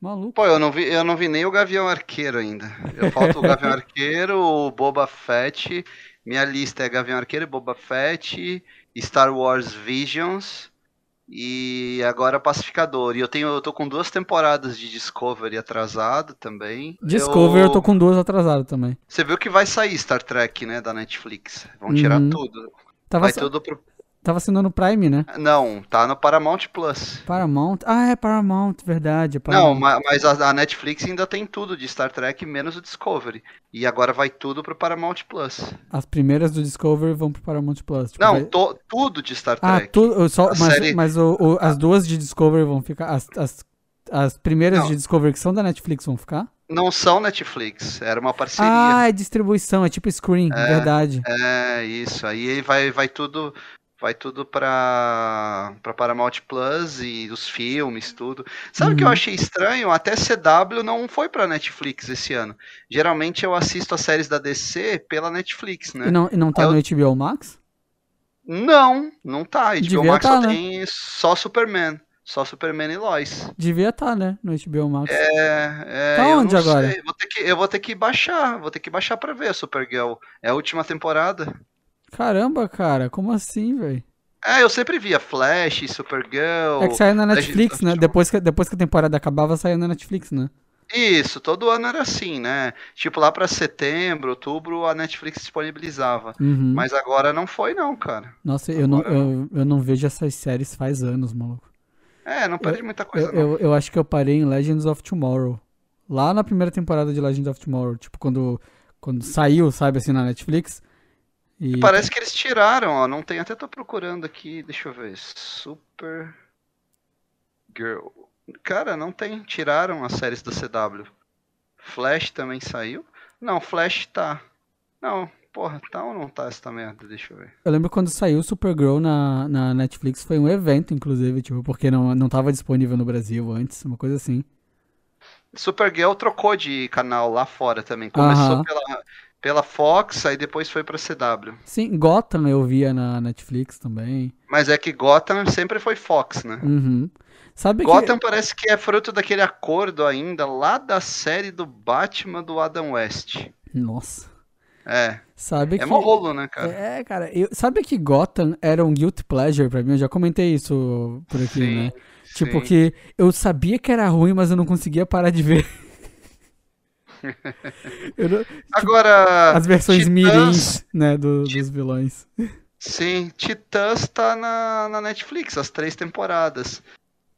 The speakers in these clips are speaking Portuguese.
Maluco. Pô, eu não vi, eu não vi nem o Gavião Arqueiro ainda. Eu falto o Gavião Arqueiro, o Boba Fett. Minha lista é Gavião Arqueiro, Boba Fett, Star Wars Visions e agora Pacificador. E eu tenho, eu tô com duas temporadas de Discovery atrasado também. Discovery eu, tô com duas atrasado também. Você viu que vai sair Star Trek, né, da Netflix. Vão tirar Uhum. tudo. Tava, vai sa- tudo pro... tava sendo no Prime, né? Não, tá no Paramount Plus. Paramount. Ah, é Paramount, verdade. é Não, Paramount. ma- mas a, Netflix ainda tem tudo de Star Trek, menos o Discovery. E agora vai tudo pro Paramount Plus. As primeiras do Discovery vão pro Paramount Plus. tipo, Não, vai- to- tudo de Star Ah, Trek. tudo. Só, A mas série- mas o- o- as duas de Discovery vão ficar. As, as, as primeiras Não. de Discovery que são da Netflix vão ficar? Não são Netflix, era uma parceria. Ah, é distribuição, é tipo Screen, verdade. É, isso. Aí vai, vai tudo. Vai tudo pra, pra Paramount Plus e os filmes, tudo. Sabe o que eu Uhum. achei estranho? Até CW não foi pra Netflix esse ano. Geralmente eu assisto as séries da DC pela Netflix, né? E, não, e não tá Eu- no HBO Max? Não, não tá. HBO Devia Max tá, só né? tem só Superman. Só Superman e Lois. Devia estar, né? No HBO Max. É, é, Tá eu onde agora? sei. Vou ter que, eu vou ter que baixar. Vou ter que baixar pra ver a Supergirl. É a última temporada. Caramba, cara, como assim, velho? É, eu sempre via Flash, Supergirl. É que saiu na Netflix, né? Depois que, depois que a temporada acabava, saía na Netflix, né? Isso, todo ano era assim, né? Tipo, lá pra setembro, outubro, a Netflix disponibilizava. Uhum. Mas agora não foi, não, cara. Nossa, eu não, agora eu, eu não vejo essas séries faz anos, maluco. É, não perde muita coisa, Eu, não. eu, eu acho que eu parei em Legends of Tomorrow. Lá na primeira temporada de Legends of Tomorrow. Tipo, quando, quando saiu, sabe, assim, na Netflix. E Parece que eles tiraram, ó. Não tem, até tô procurando aqui, deixa eu ver. Super Girl. Cara, não tem. Tiraram as séries da CW. Flash também saiu? Não, Flash tá. Não, porra, tá ou não tá essa merda? Deixa eu ver. Eu lembro quando saiu Supergirl na, na Netflix, foi um evento, inclusive, tipo, porque não, não tava disponível no Brasil antes, uma coisa assim. Supergirl trocou de canal lá fora também. Começou Aham. pela, pela Fox, aí depois foi pra CW. Sim, Gotham eu via na Netflix também. Mas é que Gotham sempre foi Fox, né? Uhum. Sabe que... Gotham parece que é fruto daquele acordo ainda lá da série do Batman do Adam West. Nossa. É, Sabe é que... mó rolo, né, cara? É, cara, eu... sabe que Gotham era um guilty pleasure pra mim? Eu já comentei isso por aqui, Sim, né? Tipo sim. que eu sabia que era ruim, mas eu não conseguia parar de ver. Não- Agora, As versões Titãs- mirins, né, do- dos vilões. Sim, Titãs tá na, na Netflix, as três temporadas.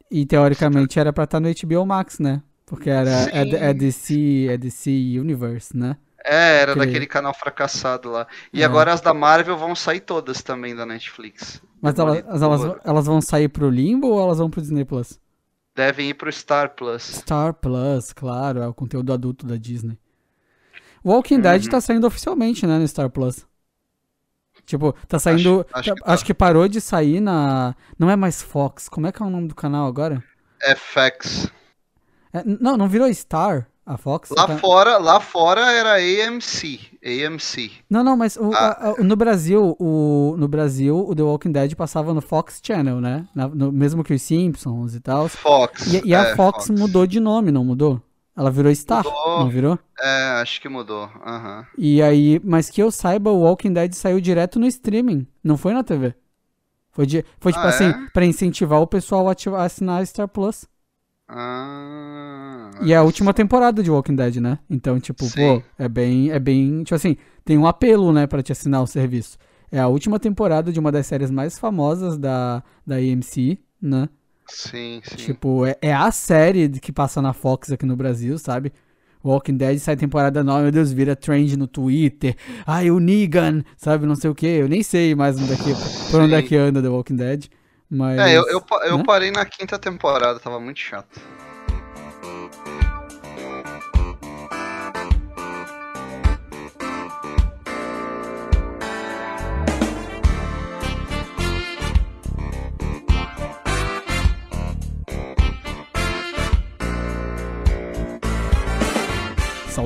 E teoricamente era pra estar no HBO Max, né? Porque era é, é DC, é DC Universe, né? É, era Aquele- daquele canal fracassado lá. E É. agora as da Marvel vão sair todas também da Netflix. Mas Demolidor. elas, elas vão sair pro Limbo ou elas vão pro Disney Plus? Devem ir pro Star Plus. Star Plus, claro, é o conteúdo adulto da Disney. Walking Dead Uhum. tá saindo oficialmente, né, no Star Plus. Tipo, tá saindo. Acho- acho tá- que tá. acho que parou de sair na. Não é mais Fox. Como é que é o nome do canal agora? FX. É, não, não virou Star a Fox? Lá Tá- fora, lá fora era AMC. AMC. Não, não, mas o- Ah. a- a- no Brasil, o, no Brasil, o The Walking Dead passava no Fox Channel, né? Na- no- mesmo que os Simpsons e tal. Fox. E, e a é, Fox, mudou de nome, não mudou? Ela virou Star, Mudou. não virou? É, acho que mudou. Aham. E aí, mas que eu saiba, o Walking Dead saiu direto no streaming, não foi na TV. Foi, de, foi tipo Ah, assim, é? pra incentivar o pessoal a ativar, a assinar a Star Plus. Ah, E é a última temporada de Walking Dead, né? Então, tipo, Sim. pô, é bem, é bem, tipo assim, tem um apelo, né, pra te assinar o serviço. É a última temporada de uma das séries mais famosas da, da AMC, né? Sim, sim. Tipo, é, é a série que passa na Fox aqui no Brasil, sabe? Walking Dead sai temporada nova, meu Deus, vira trend no Twitter. Ai, o Negan, sabe? Não sei o que. Eu nem sei mais onde é que, por onde é que anda The Walking Dead. Mas. É, eu, eu, eu né? parei na quinta temporada, tava muito chato.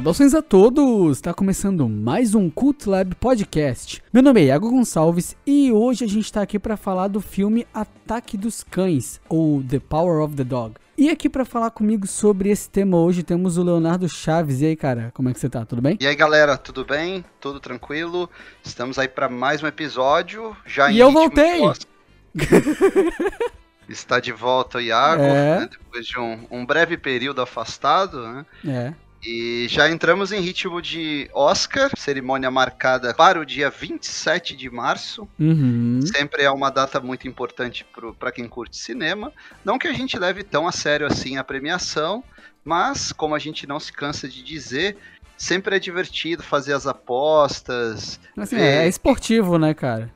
Saudações a todos! Está começando mais um Cult Lab Podcast. Meu nome é Iago Gonçalves e hoje a gente está aqui para falar do filme Ataque dos Cães, ou The Power of the Dog. E aqui para falar comigo sobre esse tema hoje temos o Leonardo Chaves. E aí, cara, como é que você tá? Tudo bem? E aí, galera, tudo bem? Tudo tranquilo? Estamos aí para mais um episódio. Já e eu voltei! Está de volta o Iago, é. né, depois de um, um, breve período afastado, né? É. E já entramos em ritmo de Oscar, cerimônia marcada para o dia 27 de março. Uhum. Sempre é uma data muito importante para quem curte cinema. Não que a gente leve tão a sério assim a premiação, mas como a gente não se cansa de dizer, sempre é divertido fazer as apostas. Assim, é, é esportivo, né, cara?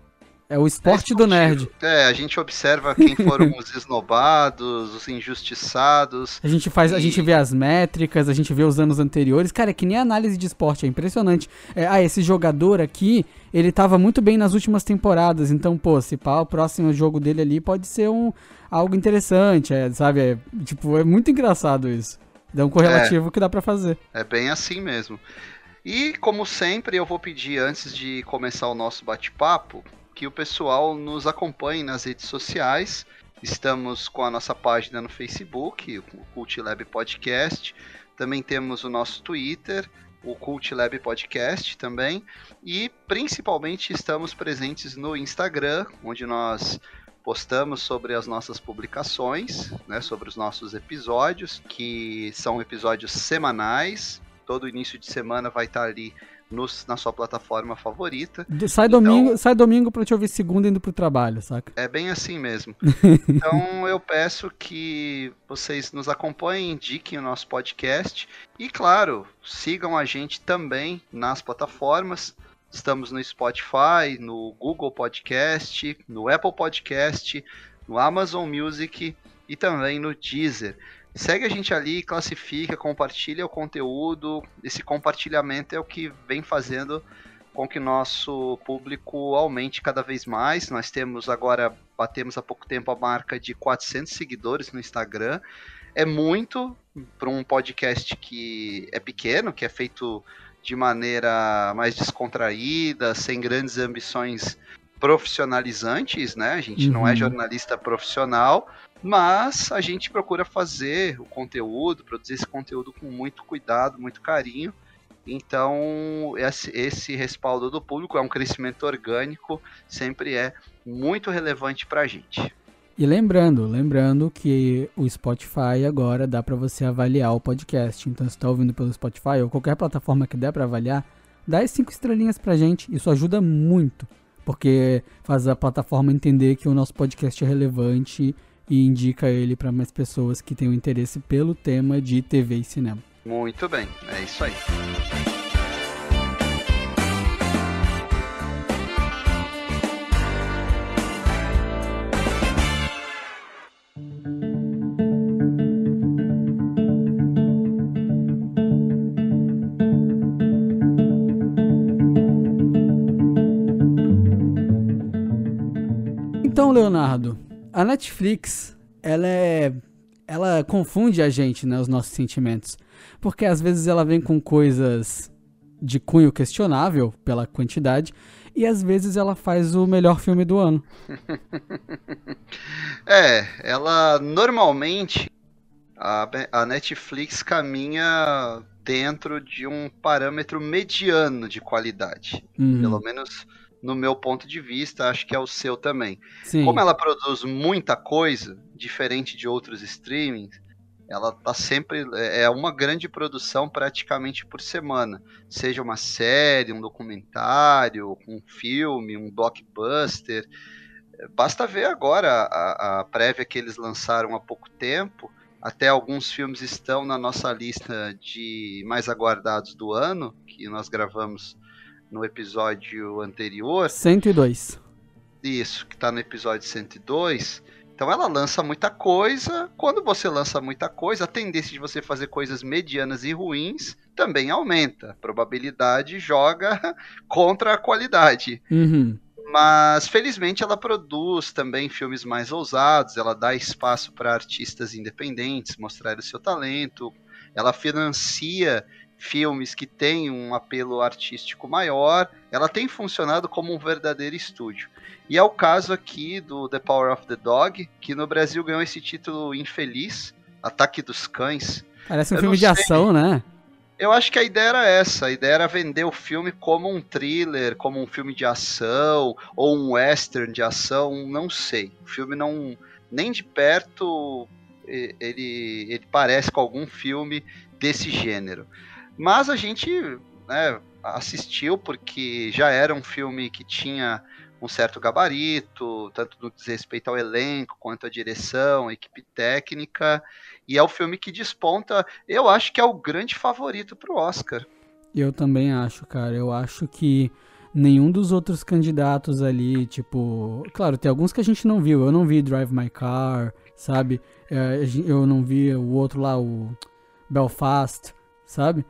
É o esporte é do nerd. É, a gente observa quem foram os esnobados, os injustiçados. A gente faz, e... a gente vê as métricas, a gente vê os anos anteriores. Cara, é que nem análise de esporte, é impressionante. É, ah, esse jogador aqui, ele tava muito bem nas últimas temporadas, então, pô, se pá, o próximo jogo dele ali pode ser um algo interessante, é, sabe? É, tipo, é muito engraçado isso. Dá um correlativo é, que dá para fazer. É bem assim mesmo. E, como sempre, eu vou pedir antes de começar o nosso bate-papo que o pessoal nos acompanhe nas redes sociais. Estamos com a nossa página no Facebook, o Cult Lab Podcast. Também temos o nosso Twitter, o Cult Lab Podcast também. E principalmente estamos presentes no Instagram, onde nós postamos sobre as nossas publicações, né, sobre os nossos episódios, que são episódios semanais. Todo início de semana vai estar ali no, na sua plataforma favorita. Sai então, domingo, sai domingo para te ouvir segunda indo pro trabalho, saca? É bem assim mesmo. então eu peço que vocês nos acompanhem, indiquem o nosso podcast e, claro, sigam a gente também nas plataformas. Estamos no Spotify, no Google Podcast, no Apple Podcast, no Amazon Music e também no Deezer. Segue a gente ali, classifica, compartilha o conteúdo. Esse compartilhamento é o que vem fazendo com que nosso público aumente cada vez mais. Nós temos agora, batemos há pouco tempo a marca de 400 seguidores no Instagram. É muito para um podcast que é pequeno, que é feito de maneira mais descontraída, sem grandes ambições profissionalizantes, né? A gente uhum. não é uhum. jornalista profissional, mas a gente procura fazer o conteúdo, produzir esse conteúdo com muito cuidado, muito carinho. Então, esse, esse respaldo do público é um crescimento orgânico, sempre é muito relevante para a gente. E lembrando, lembrando que o Spotify agora dá para você avaliar o podcast. Então, se está ouvindo pelo Spotify ou qualquer plataforma que der para avaliar, dá as cinco estrelinhas para gente. Isso ajuda muito, porque faz a plataforma entender que o nosso podcast é relevante e indica ele para mais pessoas que tenham interesse pelo tema de TV e cinema. Muito bem, é isso aí. Leonardo, a Netflix, ela é. Ela confunde a gente, né? Os nossos sentimentos. Porque às vezes ela vem com coisas de cunho questionável pela quantidade. E às vezes ela faz o melhor filme do ano. é, ela normalmente. A, a Netflix caminha dentro de um parâmetro mediano de qualidade. Uhum. Pelo menos no meu ponto de vista, acho que é o seu também. Sim. Como ela produz muita coisa, diferente de outros streamings, ela tá sempre é, é uma grande produção praticamente por semana, seja uma série, um documentário, um filme, um blockbuster. Basta ver agora a, a prévia que eles lançaram há pouco tempo. Até alguns filmes estão na nossa lista de mais aguardados do ano, que nós gravamos no episódio anterior. 102. Isso, que está no episódio 102. Então ela lança muita coisa. Quando você lança muita coisa, a tendência de você fazer coisas medianas e ruins também aumenta. A probabilidade joga contra a qualidade. Uhum. Mas felizmente ela produz também filmes mais ousados, ela dá espaço para artistas independentes mostrar o seu talento, ela financia filmes que têm um apelo artístico maior, ela tem funcionado como um verdadeiro estúdio. E é o caso aqui do The Power of the Dog, que no Brasil ganhou esse título infeliz, Ataque dos Cães. Parece um eu filme de ação, né? Eu acho que a ideia era essa. A ideia era vender o filme como um thriller, como um filme de ação, ou um western de ação, não sei. O filme não. Nem de perto ele, ele parece com algum filme desse gênero. Mas a gente né, assistiu porque já era um filme que tinha um certo gabarito, tanto no que diz respeito ao elenco, quanto à direção, equipe técnica, e é o filme que desponta, eu acho que é o grande favorito para o Oscar. Eu também acho, cara. Eu acho que nenhum dos outros candidatos ali, tipo, claro, tem alguns que a gente não viu. Eu não vi Drive My Car, sabe? É, eu não vi o outro lá, o Belfast, sabe?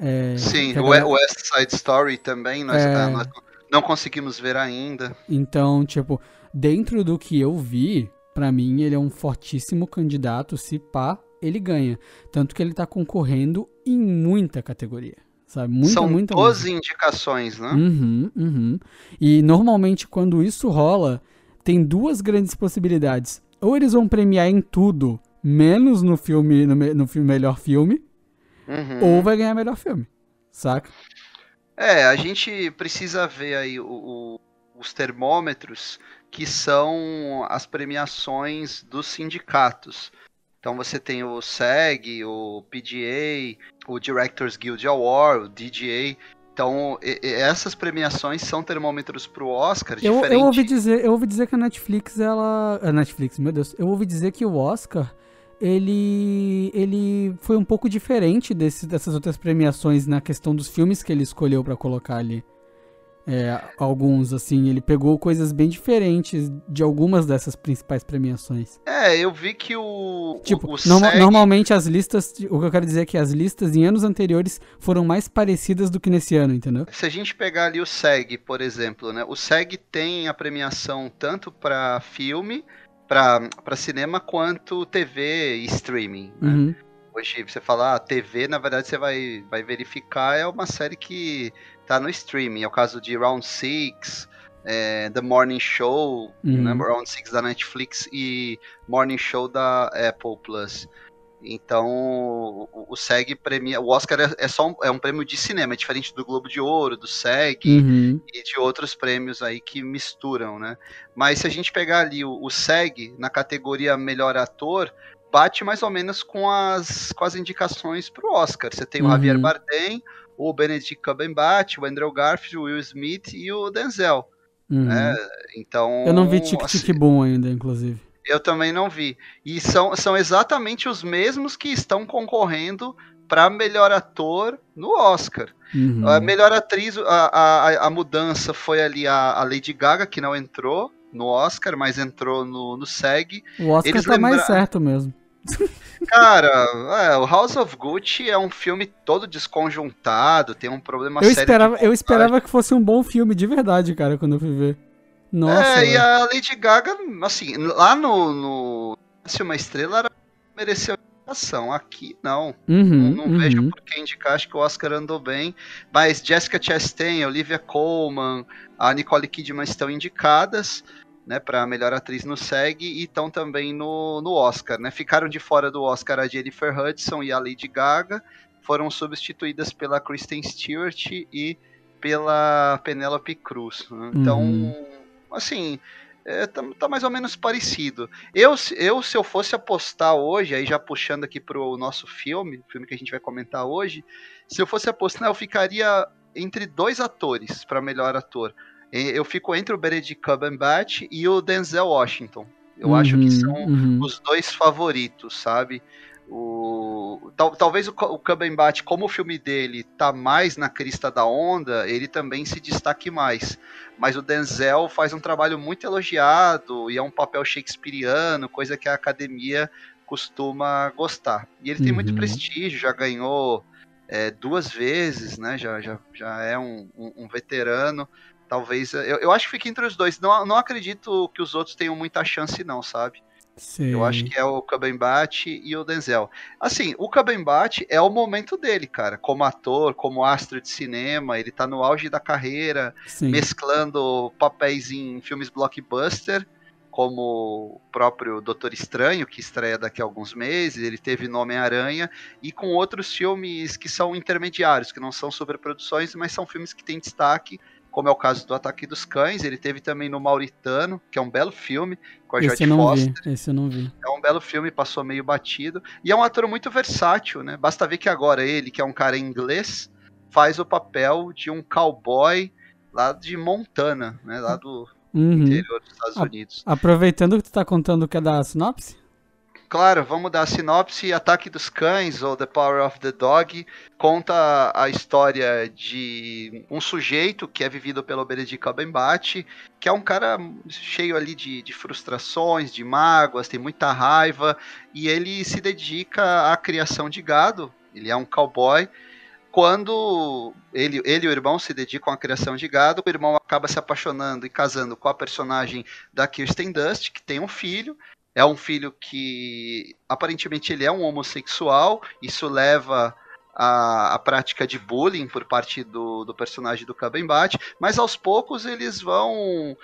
É, Sim, o West Side Story também, nós, é... nós não conseguimos ver ainda. Então, tipo, dentro do que eu vi, para mim ele é um fortíssimo candidato, se pá, ele ganha. Tanto que ele tá concorrendo em muita categoria. Sabe? Muita, São muita, 12 muita. indicações, né? Uhum, uhum. E normalmente quando isso rola, tem duas grandes possibilidades. Ou eles vão premiar em tudo, menos no filme, no, no filme melhor filme, uhum. ou vai ganhar melhor filme. Saca? É, a gente precisa ver aí o, o, os termômetros que são as premiações dos sindicatos. Então você tem o SEG, o PGA, o Directors Guild Award, o DGA. Então, essas premiações são termômetros para o Oscar. Eu, diferente... eu, ouvi dizer, eu ouvi dizer que a Netflix, ela. A Netflix, meu Deus. Eu ouvi dizer que o Oscar ele, ele foi um pouco diferente desse, dessas outras premiações na questão dos filmes que ele escolheu para colocar ali. É, alguns, assim, ele pegou coisas bem diferentes de algumas dessas principais premiações. É, eu vi que o. Tipo, o, o SEG... normalmente as listas. O que eu quero dizer é que as listas em anos anteriores foram mais parecidas do que nesse ano, entendeu? Se a gente pegar ali o SEG, por exemplo, né? O SEG tem a premiação tanto para filme para cinema quanto TV e streaming. Né? Uhum. Hoje você fala, ah, TV, na verdade você vai, vai verificar, é uma série que tá no streaming. É o caso de Round Six, é, The Morning Show, uhum. né? Round Six da Netflix e Morning Show da Apple Plus. Então, o, o SEG premia. O Oscar é, é só um, é um prêmio de cinema, é diferente do Globo de Ouro, do SEG uhum. e de outros prêmios aí que misturam, né? Mas se a gente pegar ali o, o SEG na categoria melhor ator, bate mais ou menos com as, com as indicações para o Oscar. Você tem o uhum. Javier Bardem, o Benedict Cumberbatch, o Andrew Garfield, o Will Smith e o Denzel. Uhum. Né? Então, eu não vi Tic Tic assim, Boom ainda, inclusive. Eu também não vi. E são, são exatamente os mesmos que estão concorrendo para melhor ator no Oscar. Uhum. A melhor atriz, a, a, a mudança foi ali a, a, Lady Gaga, que não entrou no Oscar, mas entrou no, no SEG. O Oscar Eles tá lembra... mais certo mesmo. Cara, é, o House of Gucci é um filme todo desconjuntado, tem um problema eu sério. Esperava, eu esperava que fosse um bom filme, de verdade, cara, quando eu fui ver. Nossa. É, e a Lady Gaga, assim, lá no, no Se uma Estrela era, mereceu indicação. Aqui não. Uhum, não, não uhum. vejo por que indicar, acho que o Oscar andou bem. Mas Jessica Chastain, Olivia Colman, a Nicole Kidman estão indicadas. Né, para melhor atriz no SEG e estão também no, no Oscar, né? Ficaram de fora do Oscar a Jennifer Hudson e a Lady Gaga, foram substituídas pela Kristen Stewart e pela Penelope Cruz. Né? Então, uhum assim, é, tá, tá, mais ou menos parecido. Eu, eu, se eu fosse apostar hoje, aí já puxando aqui pro nosso filme, o filme que a gente vai comentar hoje, se eu fosse apostar, eu ficaria entre dois atores para melhor ator. Eu fico entre o Benedict Cumberbatch e o Denzel Washington. Eu uhum, acho que uhum, são uhum. os dois favoritos, sabe? O, tal, talvez o, o Cumberbatch, como o filme dele tá mais na crista da onda, ele também se destaque mais. Mas o Denzel faz um trabalho muito elogiado e é um papel shakespeariano, coisa que a academia costuma gostar. E ele tem muito uhum. prestígio, já ganhou é, duas vezes, né? Já, já, já é um, um, um veterano. Talvez. Eu, eu acho que fica entre os dois. Não, não acredito que os outros tenham muita chance, não, sabe? Sim. Eu acho que é o Cumberbatch e o Denzel. Assim, o Cumberbatch é o momento dele, cara. Como ator, como astro de cinema, ele tá no auge da carreira, Sim. mesclando papéis em filmes blockbuster como o próprio Doutor Estranho, que estreia daqui a alguns meses, ele teve no Homem-Aranha, e com outros filmes que são intermediários, que não são superproduções, mas são filmes que têm destaque, como é o caso do Ataque dos Cães, ele teve também no Mauritano, que é um belo filme, com a Jodie não Foster. vi, esse eu não vi. É um belo filme, passou meio batido. E é um ator muito versátil, né? Basta ver que agora ele, que é um cara inglês, faz o papel de um cowboy lá de Montana, né? Lá do Uhum. interior dos Estados. Unidos. Aproveitando que tu tá contando que é da sinopse, Claro, vamos dar a sinopse. Ataque dos Cães, ou The Power of the Dog, conta a história de um sujeito que é vivido pelo Benedict Cumberbatch, que é um cara cheio ali de, de frustrações, de mágoas, tem muita raiva, e ele se dedica à criação de gado. Ele é um cowboy. Quando ele, ele e o irmão se dedicam à criação de gado, o irmão acaba se apaixonando e casando com a personagem da Kirsten Dunst, que tem um filho, é um filho que aparentemente ele é um homossexual, isso leva à, prática de bullying por parte do, do personagem do Cumberbatch, mas aos poucos eles vão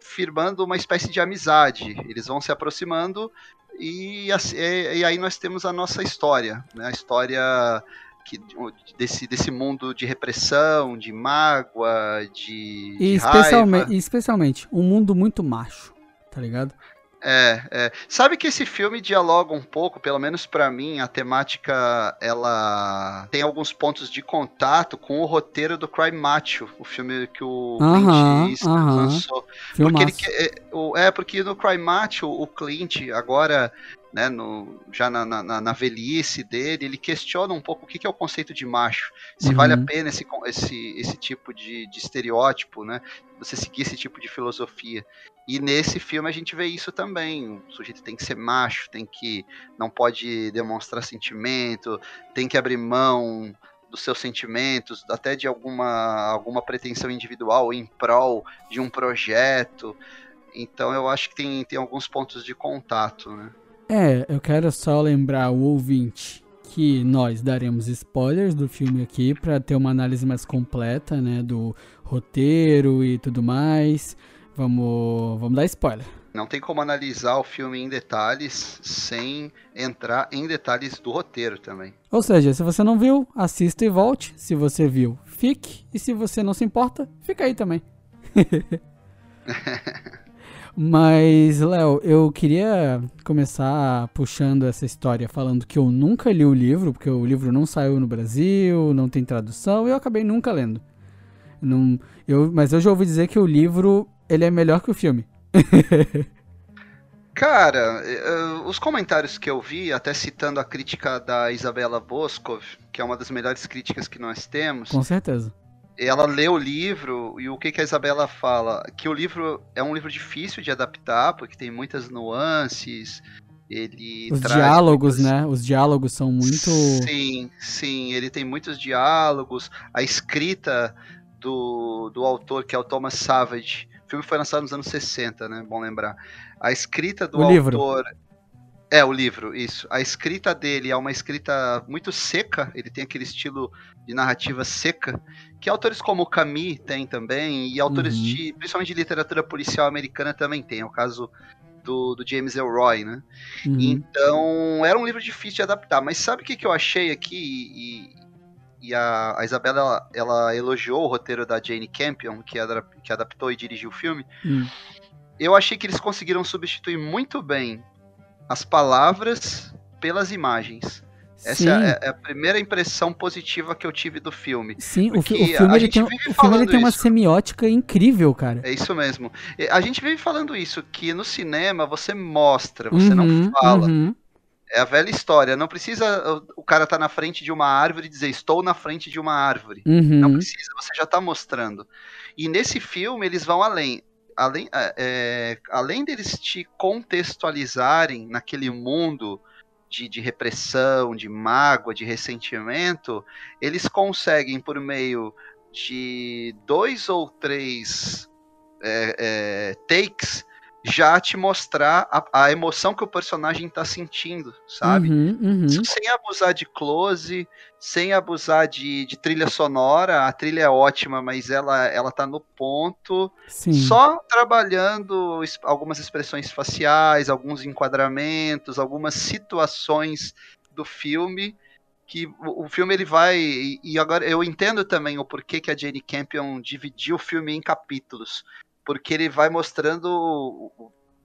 firmando uma espécie de amizade, eles vão se aproximando e, e- e aí nós temos a nossa história, né? a história que, desse, desse mundo de repressão, de mágoa, de, e de raiva. especialmente, e especialmente, um mundo muito macho, tá ligado? É, é. Sabe que esse filme dialoga um pouco, pelo menos pra mim, a temática ela tem alguns pontos de contato com o roteiro do Crime Macho, o filme que o Clint aham. lançou. Porque ele é, é, porque no Crime Macho, o Clint, agora, né, no, já na, na, na velhice dele, ele questiona um pouco o que, que é o conceito de macho. Se Uhum. vale a pena esse, esse, esse tipo de, de estereótipo, né? Você seguir esse tipo de filosofia. E nesse filme a gente vê isso também. O sujeito tem que ser macho, tem que. não pode demonstrar sentimento, tem que abrir mão dos seus sentimentos, até de alguma, alguma pretensão individual em prol de um projeto. Então eu acho que tem, tem alguns pontos de contato, né? É, eu quero só lembrar o ouvinte que nós daremos spoilers do filme aqui pra ter uma análise mais completa, né, do roteiro e tudo mais. Vamos, vamos dar spoiler. Não tem como analisar o filme em detalhes sem entrar em detalhes do roteiro também. Ou seja, se você não viu, assista e volte. Se você viu, fique. E se você não se importa, fica aí também. Mas, Léo, eu queria começar puxando essa história falando que eu nunca li o livro, porque o livro não saiu no Brasil, não tem tradução, e eu acabei nunca lendo. Não, eu, mas eu já ouvi dizer que o livro ele é melhor que o filme. Cara, eh, os comentários que eu vi, até citando a crítica da Isabela Boscov, que é uma das melhores críticas que nós temos, Com certeza. ela lê o livro e o que, que a Isabela fala? Que o livro é um livro difícil de adaptar, porque tem muitas nuances, ele Os diálogos, muitas- né? Os diálogos são muito. Sim, sim, ele tem muitos diálogos, a escrita do, do autor, que é o Thomas Savage, filme foi lançado nos anos 60, né? Bom lembrar. A escrita do O livro. autor. É, o livro, isso. A escrita dele é uma escrita muito seca, ele tem aquele estilo de narrativa seca, que autores como Camus tem também, e autores Uhum. de, principalmente de literatura policial americana também tem, é o caso do, do James Elroy, né? Uhum. Então, era um livro difícil de adaptar. Mas sabe o que, que eu achei aqui? E, e a, a Isabela, ela, ela elogiou o roteiro da Jane Campion, que, adap- que adaptou e dirigiu o filme. Hum. Eu achei que eles conseguiram substituir muito bem as palavras pelas imagens. Essa é a, é a primeira impressão positiva que eu tive do filme. Sim, o, fi- o filme, ele tem, o filme ele tem uma isso. semiótica incrível, cara. É isso mesmo. A gente vive falando isso, que no cinema você mostra, você Uhum, não fala. uhum. É a velha história. Não precisa o- cara estar na frente de uma árvore e dizer estou na frente de uma árvore. Uhum. Não precisa, você já está mostrando. E nesse filme eles vão além. Além, é, é, além deles te contextualizarem naquele mundo de, de repressão, de mágoa, de ressentimento, eles conseguem, por meio de dois ou três é, é, takes, já te mostrar a, a emoção que o personagem tá sentindo, sabe? Uhum, uhum. Sem abusar de close, sem abusar de, de, trilha sonora. A trilha é ótima, mas ela, ela tá no ponto. Sim. Só trabalhando algumas expressões faciais, alguns enquadramentos, algumas situações do filme que o, filme ele vai e, agora eu entendo também o porquê que a Jane Campion dividiu o filme em capítulos porque ele vai mostrando.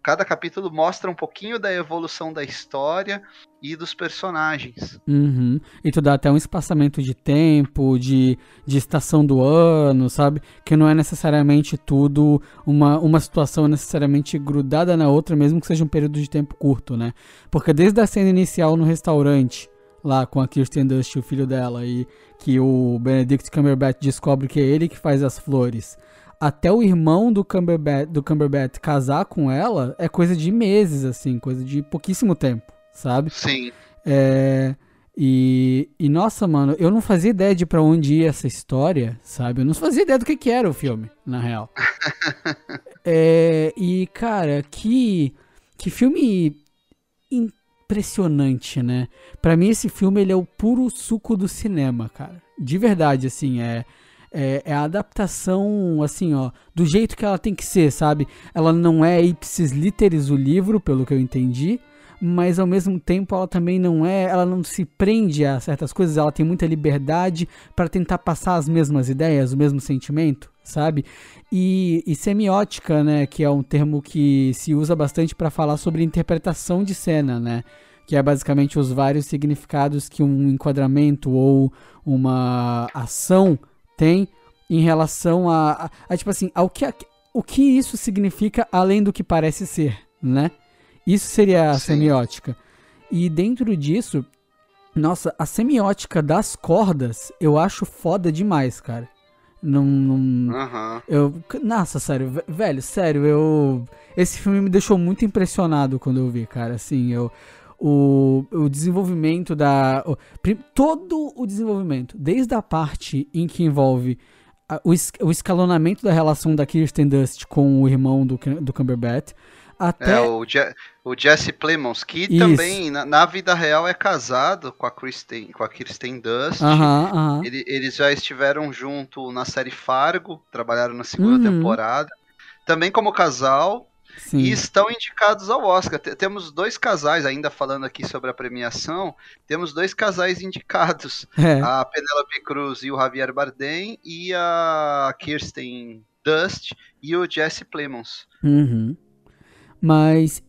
Cada capítulo mostra um pouquinho da evolução da história e dos personagens. Uhum. E tu dá até um espaçamento de tempo, de, de estação do ano, sabe? Que não é necessariamente tudo uma, uma situação necessariamente grudada na outra, mesmo que seja um período de tempo curto, né? Porque desde a cena inicial no restaurante, lá com a Kirsten Dust, o filho dela, e que o Benedict Cumberbatch descobre que é ele que faz as flores até o irmão do Cumberbatch, do Cumberbatch casar com ela é coisa de meses, assim, coisa de pouquíssimo tempo, sabe? Sim. É, e, e, nossa, mano, eu não fazia ideia de pra onde ia essa história, sabe? Eu não fazia ideia do que, que era o filme, na real. é, e, cara, que, que filme impressionante, né? Pra mim, esse filme, ele é o puro suco do cinema, cara. De verdade, assim, é é, é, a adaptação, assim, ó, do jeito que ela tem que ser, sabe? Ela não é ipsis literis o livro, pelo que eu entendi, mas ao mesmo tempo ela também não é, ela não se prende a certas coisas, ela tem muita liberdade para tentar passar as mesmas ideias, o mesmo sentimento, sabe? E, e, semiótica, né, que é um termo que se usa bastante para falar sobre interpretação de cena, né? Que é basicamente os vários significados que um enquadramento ou uma ação tem em relação a, a, a tipo assim, ao que, a, o que isso significa além do que parece ser, né? Isso seria a Sim. semiótica. E dentro disso, nossa, a semiótica das cordas eu acho foda demais, cara. Não. não uhum. eu, nossa, sério, velho, sério, eu. Esse filme me deixou muito impressionado quando eu vi, cara. Assim, eu o, o desenvolvimento da. O, todo o desenvolvimento, desde a parte em que envolve a, o, o escalonamento da relação da Kirsten Dust com o irmão do, do Cumberbatch. Até... É, o, Je o Jesse Plemons, que Isso. também na, na, vida real é casado com a Kristen, com a Kirsten Dust. Uh -huh, uh -huh. Ele, eles já estiveram junto na série Fargo, trabalharam na segunda uhum. temporada. Também como casal, Sim. e estão indicados ao Oscar. Temos dois casais, ainda falando aqui sobre a premiação, temos dois casais indicados: é. a Penelope Cruz e o Javier Bardem, e a Kirsten Dust e o Jesse Plemons. Uhum. Mas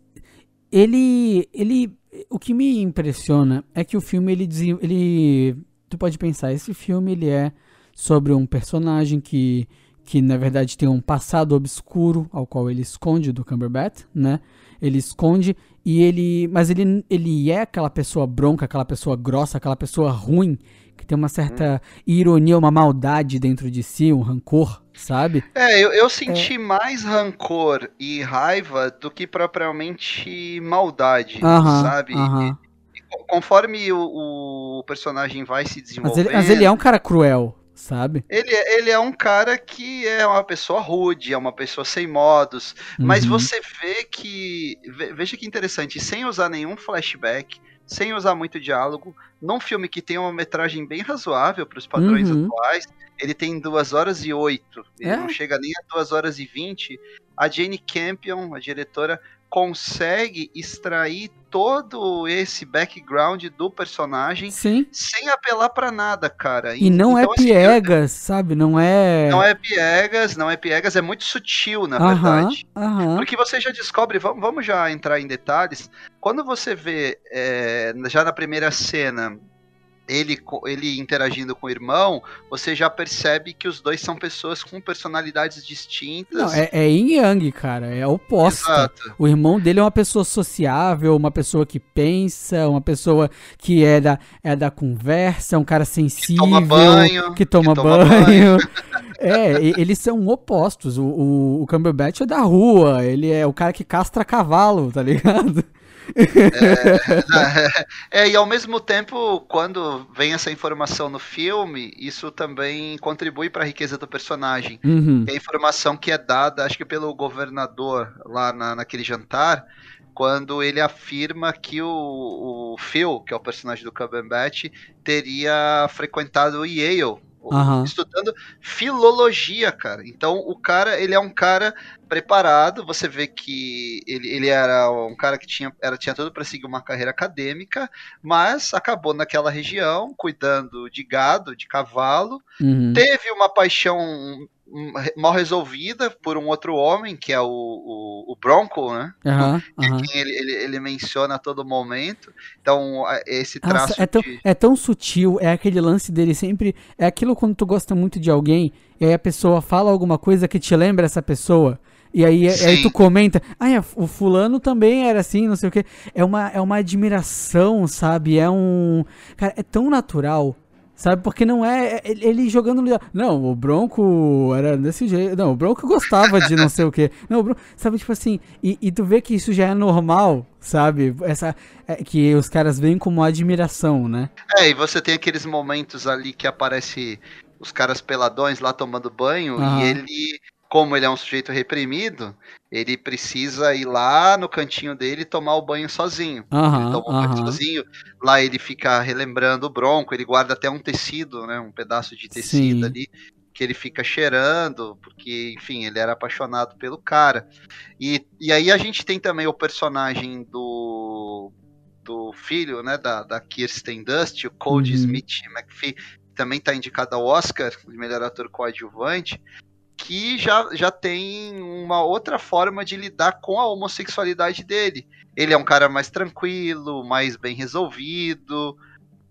ele, ele, o que me impressiona é que o filme ele, ele, tu pode pensar, esse filme ele é sobre um personagem que que na verdade tem um passado obscuro ao qual ele esconde do Cumberbatch, né? Ele esconde e ele, mas ele ele é aquela pessoa bronca, aquela pessoa grossa, aquela pessoa ruim que tem uma certa hum. ironia, uma maldade dentro de si, um rancor, sabe? É, eu, eu senti é... mais rancor e raiva do que propriamente maldade, -huh, sabe? E, e, conforme o, o, personagem vai se desenvolvendo... Mas ele, mas ele é um cara cruel, sabe? Ele, ele é um cara que é uma pessoa rude, é uma pessoa sem modos, uhum. mas você vê que. Veja que interessante, sem usar nenhum flashback, sem usar muito diálogo, num filme que tem uma metragem bem razoável para os padrões uhum. atuais, ele tem 2 horas e 8, ele é? não chega nem a 2 horas e 20. A Jane Campion, a diretora, consegue extrair todo esse background do personagem Sim. sem apelar para nada, cara. E, não é então, é piegas, assim, sabe? Não é. Não é piegas, não é piegas, é muito sutil, na verdade. Porque você já descobre, vamos, vamos já entrar em detalhes. Quando você vê, é, já na primeira cena, ele, ele interagindo com o irmão, você já percebe que os dois são pessoas com personalidades distintas. Não, é, é yin yang, cara, é oposto. Exato. O irmão dele é uma pessoa sociável, uma pessoa que pensa, uma pessoa que é da, é da conversa, um cara sensível, que toma banho. Que toma, que toma banho. banho. é, eles são opostos. O, o, o Cumberbatch é da rua, ele é o cara que castra cavalo, tá ligado? É, é, e ao mesmo tempo, quando vem essa informação no filme, isso também contribui para a riqueza do personagem. Uhum. É a informação que é dada, acho que pelo governador lá na, naquele jantar, quando ele afirma que o, o Phil, que é o personagem do Cumberbatch, teria frequentado o Yale Aham. estudando filologia, cara. Então o cara, ele é um cara preparado. Você vê que ele, ele era um cara que tinha, era, tinha tudo para seguir uma carreira acadêmica, mas acabou naquela região cuidando de gado, de cavalo. Uhum. Teve uma paixão mal resolvida por um outro homem, que é o, o, o Bronco, né? Aham. Que ele, ele, ele menciona a todo momento. Então, esse Nossa, traço é tão, de. é tão sutil, é aquele lance dele sempre. É aquilo quando tu gosta muito de alguém, e aí a pessoa fala alguma coisa que te lembra essa pessoa. E aí, aí Sim. tu comenta, ah, é, o fulano também era assim, não sei o quê. É uma, é uma admiração, sabe? É um. Cara, é tão natural. Sabe, porque não é é ele jogando. ali, Não, o Bronco era desse jeito. Não, o Bronco gostava de não sei o quê. Não, o Bronco. Sabe, tipo assim. E, e tu vê que isso já é normal, sabe? Essa, é, que os caras veem como admiração, né? É, e você tem aqueles momentos ali que aparece os caras peladões lá tomando banho Aham. e ele, como ele é um sujeito reprimido, ele precisa ir lá no cantinho dele e tomar o banho sozinho. ele Aham, toma o banho aham. sozinho, lá ele fica relembrando o bronco, ele guarda até um tecido, né, um pedaço de tecido Sim. ali que ele fica cheirando, porque, enfim, ele era apaixonado pelo cara. E, e aí a gente tem também o personagem do do filho, né, da, da Kirsten Dust, o Cody Uhum. Smith McPhee, que também está indicado ao Oscar de melhor ator coadjuvante, que já, já tem uma outra forma de lidar com a homossexualidade dele. Ele é um cara mais tranquilo, mais bem resolvido.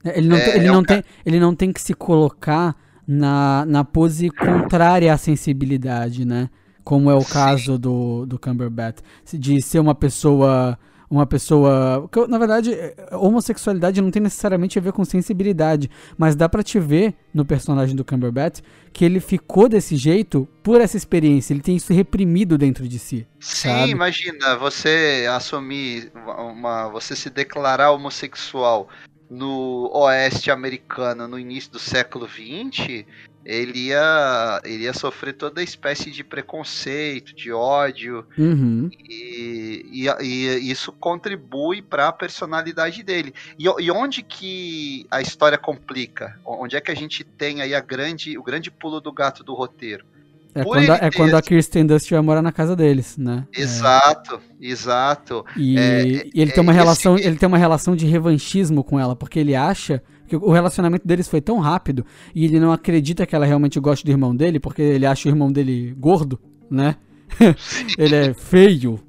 Ele não, É, tem, ele, é um não tem, ele não tem que se colocar na, na pose contrária à sensibilidade, né? Como é o Sim. caso do, do Cumberbatch. De ser uma pessoa. Uma pessoa. que, Na verdade, eh, homossexualidade não tem necessariamente a ver com sensibilidade. Mas dá pra te ver no personagem do Cumberbatch que ele ficou desse jeito por essa experiência. Ele tem isso reprimido dentro de si. Sim, Sabe? imagina você assumir uma, você se declarar homossexual no oeste americano no início do século XX, ele ia, ele ia sofrer toda espécie de preconceito, de ódio, Uhum. e, e- e isso contribui para a personalidade dele. E, e onde que a história complica? Onde é que a gente tem aí a grande, o grande pulo do gato do roteiro? É, Por quando, a- é ter quando a Kirsten Dunst vai morar na casa deles, né? É. Exato, exato. E, É, ele é tem uma esse- relação, ele tem uma relação de revanchismo com ela, porque ele acha que o relacionamento deles foi tão rápido e ele não acredita que ela realmente gosta do irmão dele, porque ele acha o irmão dele gordo, né? ele é feio.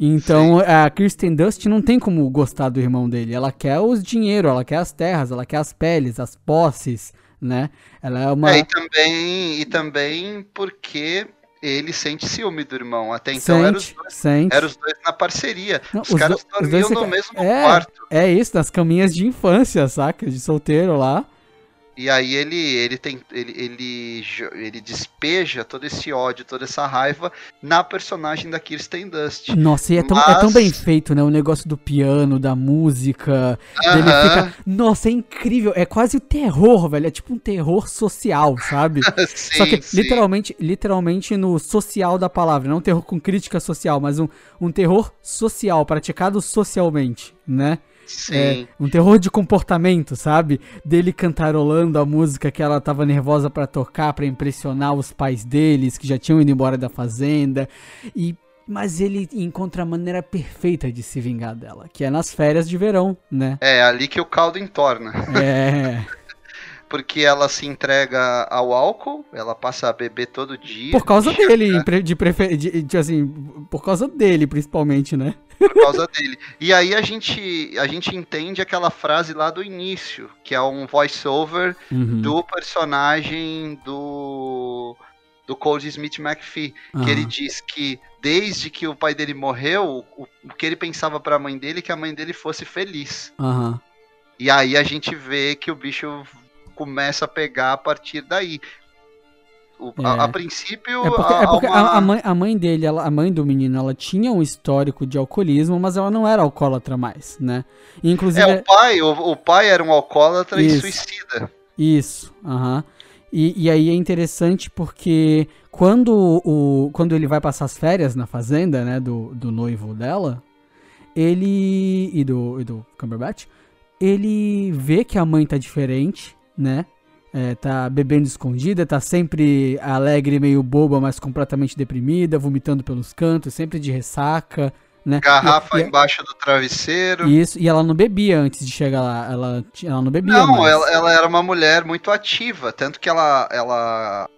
Então a Kirsten Dust não tem como gostar do irmão dele. Ela quer os dinheiro, ela quer as terras, ela quer as peles, as posses, né? Ela é uma É, e também, e também porque ele sente ciúme do irmão. Até então eram os, eram os dois na parceria. Não, os, os caras do- dormiam no ca- mesmo é. quarto. É isso, nas caminhas de infância, saca? De solteiro lá. E aí ele, ele tem. Ele, ele, ele despeja todo esse ódio, toda essa raiva na personagem da Kirsten Dust. Nossa, e é tão, é tão Mas- bem feito, né? O negócio do piano, da música. Dele Aham. fica. Nossa, é incrível. É quase o terror, velho. É tipo um terror social, sabe? sim, Só que sim. literalmente, literalmente no social da palavra. Não um terror com crítica social, mas um, um terror social, praticado socialmente, né? Sim. É, um terror de comportamento, sabe? Dele cantarolando a música que ela tava nervosa pra tocar, pra impressionar os pais deles, que já tinham ido embora da fazenda. E mas ele encontra a maneira perfeita de se vingar dela, que é nas férias de verão, né? É ali que o caldo entorna. É, Porque ela se entrega ao álcool, ela passa a beber todo dia. por causa dele, pre- de prefer... de, de, assim, por causa dele principalmente, né? por causa dele. E aí a gente, a gente entende aquela frase lá do início, que é um voice-over Uhum. do personagem do do Cody Smith McPhee, que Aham. ele diz que desde que o pai dele morreu, o, o que ele pensava pra mãe dele é que a mãe dele fosse feliz. Aham. E aí a gente vê que o bicho começa a pegar a partir daí. O- a, É. a princípio, É porque, há- é porque uma- a, a mãe, a mãe dele, ela- a mãe do menino, ela tinha um histórico de alcoolismo, mas ela não era alcoólatra mais, né? E, inclusive, É, o pai, o, o pai era um alcoólatra Isso. e suicida. Isso, aham. E, e aí é interessante porque quando, o, quando ele vai passar as férias na fazenda, né, do, do noivo dela, ele. e do, e do Cumberbatch, ele vê que a mãe tá diferente, né? É, tá bebendo escondida, tá sempre alegre, meio boba, mas completamente deprimida, vomitando pelos cantos, sempre de ressaca, né? Garrafa E- e- embaixo do travesseiro. Isso, e ela não bebia antes de chegar lá, ela, ela não bebia Não, mais. ela, ela era uma mulher muito ativa, tanto que ela, ela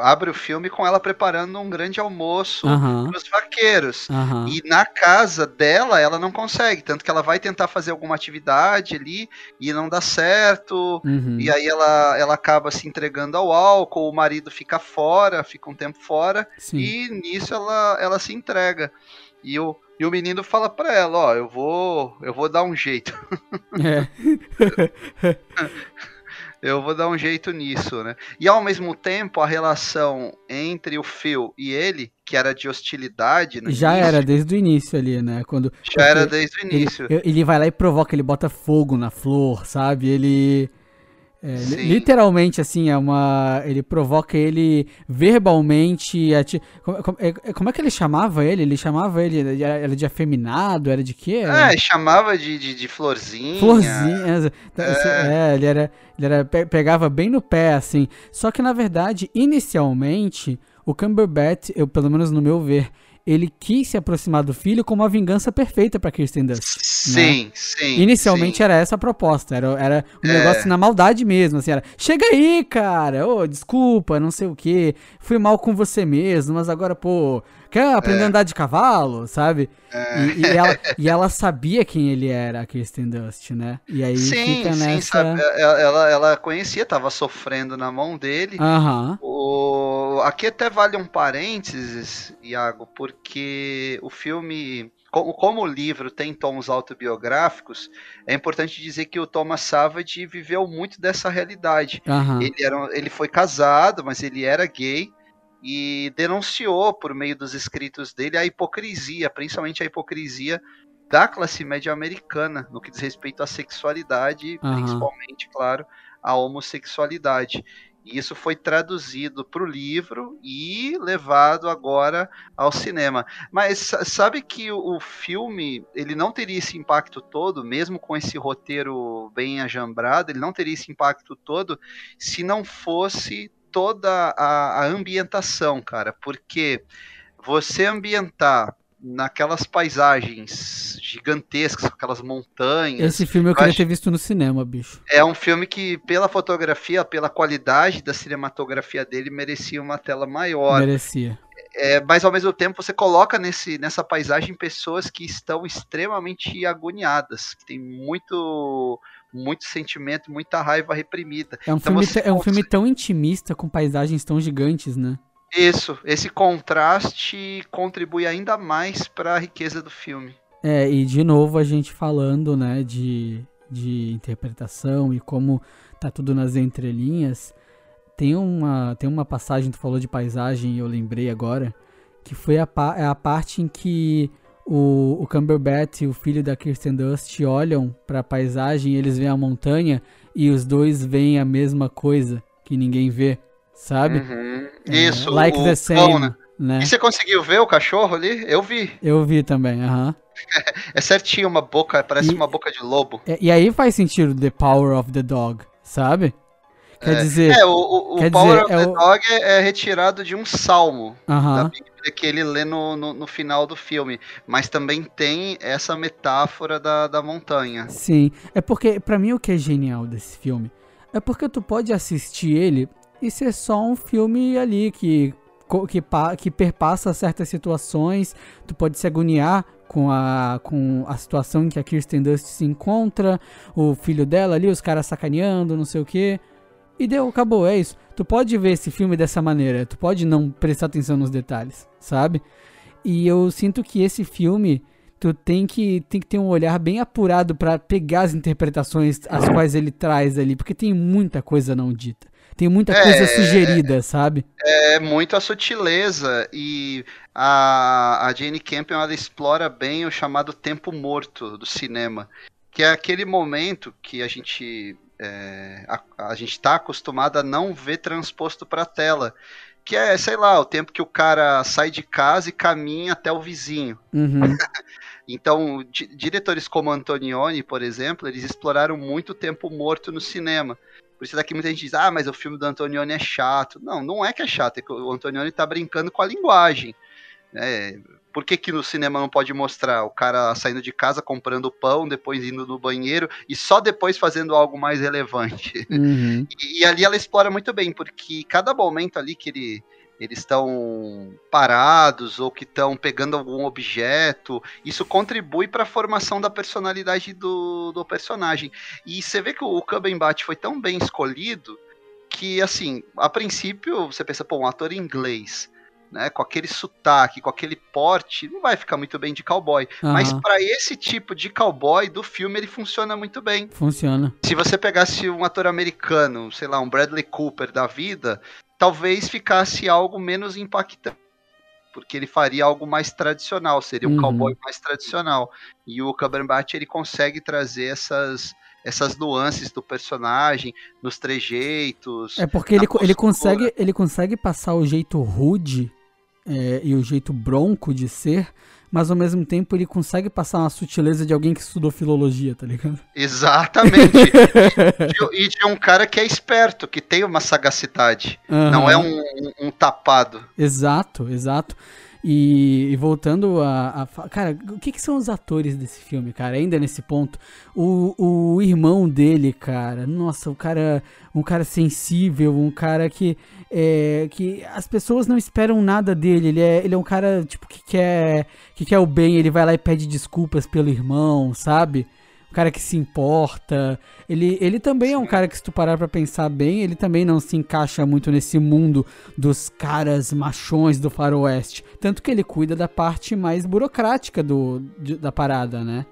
abre o filme com ela preparando um grande almoço Aham, para os vaqueiros. aham. E na casa dela, ela não consegue, tanto que ela vai tentar fazer alguma atividade ali e não dá certo. Uhum. E aí ela, ela acaba se entregando ao álcool, o marido fica fora, fica um tempo fora, Sim. e nisso ela, ela se entrega. E o, e o menino fala pra ela, ó, eu vou, eu vou dar um jeito. É. Eu vou dar um jeito nisso, né? E ao mesmo tempo, a relação entre o Phil e ele, que era de hostilidade no Já início, era desde o início ali, né? Quando já era desde o ele, início. ele vai lá e provoca, ele bota fogo na flor, sabe? Ele é, literalmente assim é uma, ele provoca ele verbalmente. ati- como, como- é, é- como é que ele chamava ele? Ele chamava ele era de afeminado, era de quê? Era- É, chamava de, de, de florzinha. Florzinha. É. ele era. Ele era, pe- pegava bem no pé, assim. Só que, na verdade, inicialmente, o Cumberbatch, eu, pelo menos no meu ver, ele quis se aproximar do filho como uma vingança perfeita pra Kirsten Dunst. Sim, sim. Inicialmente sim. era essa a proposta, era, era um É. negócio na maldade mesmo, assim, era, chega aí, cara, ô, desculpa, não sei o que, fui mal com você mesmo, mas agora, pô, quer aprender a andar de cavalo, sabe? E, e ela, e ela sabia quem ele era, a Kirsten Dust, né? E aí Sim, fica sim, nessa... sabe? Ela, ela, ela conhecia, tava sofrendo na mão dele. Aham, O... Aqui até vale um parênteses, Iago, porque o filme, co- como o livro tem tons autobiográficos, é importante dizer que o Thomas Savage viveu muito dessa realidade. aham, Ele, era, ele foi casado, mas ele era gay e denunciou por meio dos escritos dele a hipocrisia, principalmente a hipocrisia da classe média americana no que diz respeito à sexualidade, Aham. principalmente, claro, à homossexualidade. E isso foi traduzido para o livro e levado agora ao cinema. Mas sa- sabe que o, o filme ele não teria esse impacto todo, mesmo com esse roteiro bem ajambrado, ele não teria esse impacto todo se não fosse toda a, a ambientação, cara. Porque você ambientar naquelas paisagens gigantescas, aquelas montanhas. Esse filme eu eu queria ter visto no cinema, bicho. É um filme que, pela fotografia, pela qualidade da cinematografia dele, merecia uma tela maior. Merecia. É, mas ao mesmo tempo você coloca nesse, nessa paisagem pessoas que estão extremamente agoniadas, que tem muito, muito sentimento, muita raiva reprimida. É um, Então filme, é um filme tão intimista, com paisagens tão gigantes, né? Isso, esse contraste contribui ainda mais para a riqueza do filme. É, e de novo a gente falando, né, de, de interpretação e como tá tudo nas entrelinhas. Tem uma, tem uma passagem, tu falou de paisagem e eu lembrei agora, que foi a, é a parte em que o, o Cumberbatch e o filho da Kirsten Dust olham pra paisagem, eles veem a montanha e os dois veem a mesma coisa que ninguém vê, sabe? Uhum. É, Isso, like o the same, né? né? E você conseguiu ver o cachorro ali? Eu vi. Eu vi também, aham. É certinho, uma boca, parece E- uma boca de lobo. E, e aí faz sentido The Power of the Dog, sabe? Quer É. dizer, É, o, o, Power dizer, of é the o- Dog é, é retirado de um salmo da aham, Bíblia que ele lê no, no, no final do filme. Mas também tem essa metáfora da, da montanha. sim. É porque, pra mim, o que é genial desse filme é porque tu pode assistir ele e ser só um filme ali que, que, que perpassa certas situações, tu pode se agoniar com a, com a situação em que a Kirsten Dust se encontra, o filho dela ali, os caras sacaneando, não sei o que. E deu, acabou, é isso. Tu pode ver esse filme dessa maneira, tu pode não prestar atenção nos detalhes, sabe? E eu sinto que esse filme tu tem que, tem que ter um olhar bem apurado para pegar as interpretações as quais ele traz ali, porque tem muita coisa não dita. Tem muita É, coisa sugerida, sabe? É muito a sutileza e a, a Jane Campion ela explora bem o chamado tempo morto do cinema, que é aquele momento que a gente é, a, a gente está acostumado a não ver transposto para a tela, que é sei lá o tempo que o cara sai de casa e caminha até o vizinho. Uhum. Então, di- diretores como Antonioni, por exemplo, eles exploraram muito o tempo morto no cinema. Por isso daqui muita gente diz, ah, mas o filme do Antonioni é chato. Não, não é que é chato, é que o Antonioni tá brincando com a linguagem. né? Por que, que no cinema não pode mostrar o cara saindo de casa, comprando pão, depois indo no banheiro e só depois fazendo algo mais relevante? Uhum. E, e ali ela explora muito bem, porque cada momento ali que ele, eles estão parados ou que estão pegando algum objeto, isso contribui para a formação da personalidade do, do personagem. E você vê que o Cumberbatch foi tão bem escolhido que, assim, a princípio você pensa, pô, um ator inglês. Né, com aquele sotaque, com aquele porte, não vai ficar muito bem de cowboy. Mas Aham. para esse tipo de cowboy do filme, ele funciona muito bem Funciona. se você pegasse um ator americano, sei lá, um Bradley Cooper da vida, talvez ficasse algo menos impactante. Porque ele faria algo mais tradicional, seria um Uhum. cowboy mais tradicional. E o Cumberbatch, ele consegue trazer essas, essas nuances do personagem, nos trejeitos. É porque ele, ele, consegue, ele consegue passar o jeito rude é, e o jeito bronco de ser, mas ao mesmo tempo ele consegue passar uma sutileza de alguém que estudou filologia, tá ligado? Exatamente. e, de, e de um cara que é esperto, que tem uma sagacidade. Não é um, um- um tapado. Exato, exato. E, e voltando a, a Cara, o que, que são os atores desse filme, cara? Ainda nesse ponto. O, o irmão dele, cara. Nossa, o cara. Um cara sensível, um cara que. É, que as pessoas não esperam nada dele. Ele é, ele é um cara, tipo, que quer. Que quer o bem. Ele vai lá e pede desculpas pelo irmão, sabe? Cara que se importa. Ele, ele também é um cara que, se tu parar pra pensar bem, ele também não se encaixa muito nesse mundo dos caras machões do faroeste. Tanto que ele cuida da parte mais burocrática do, de- da parada, né?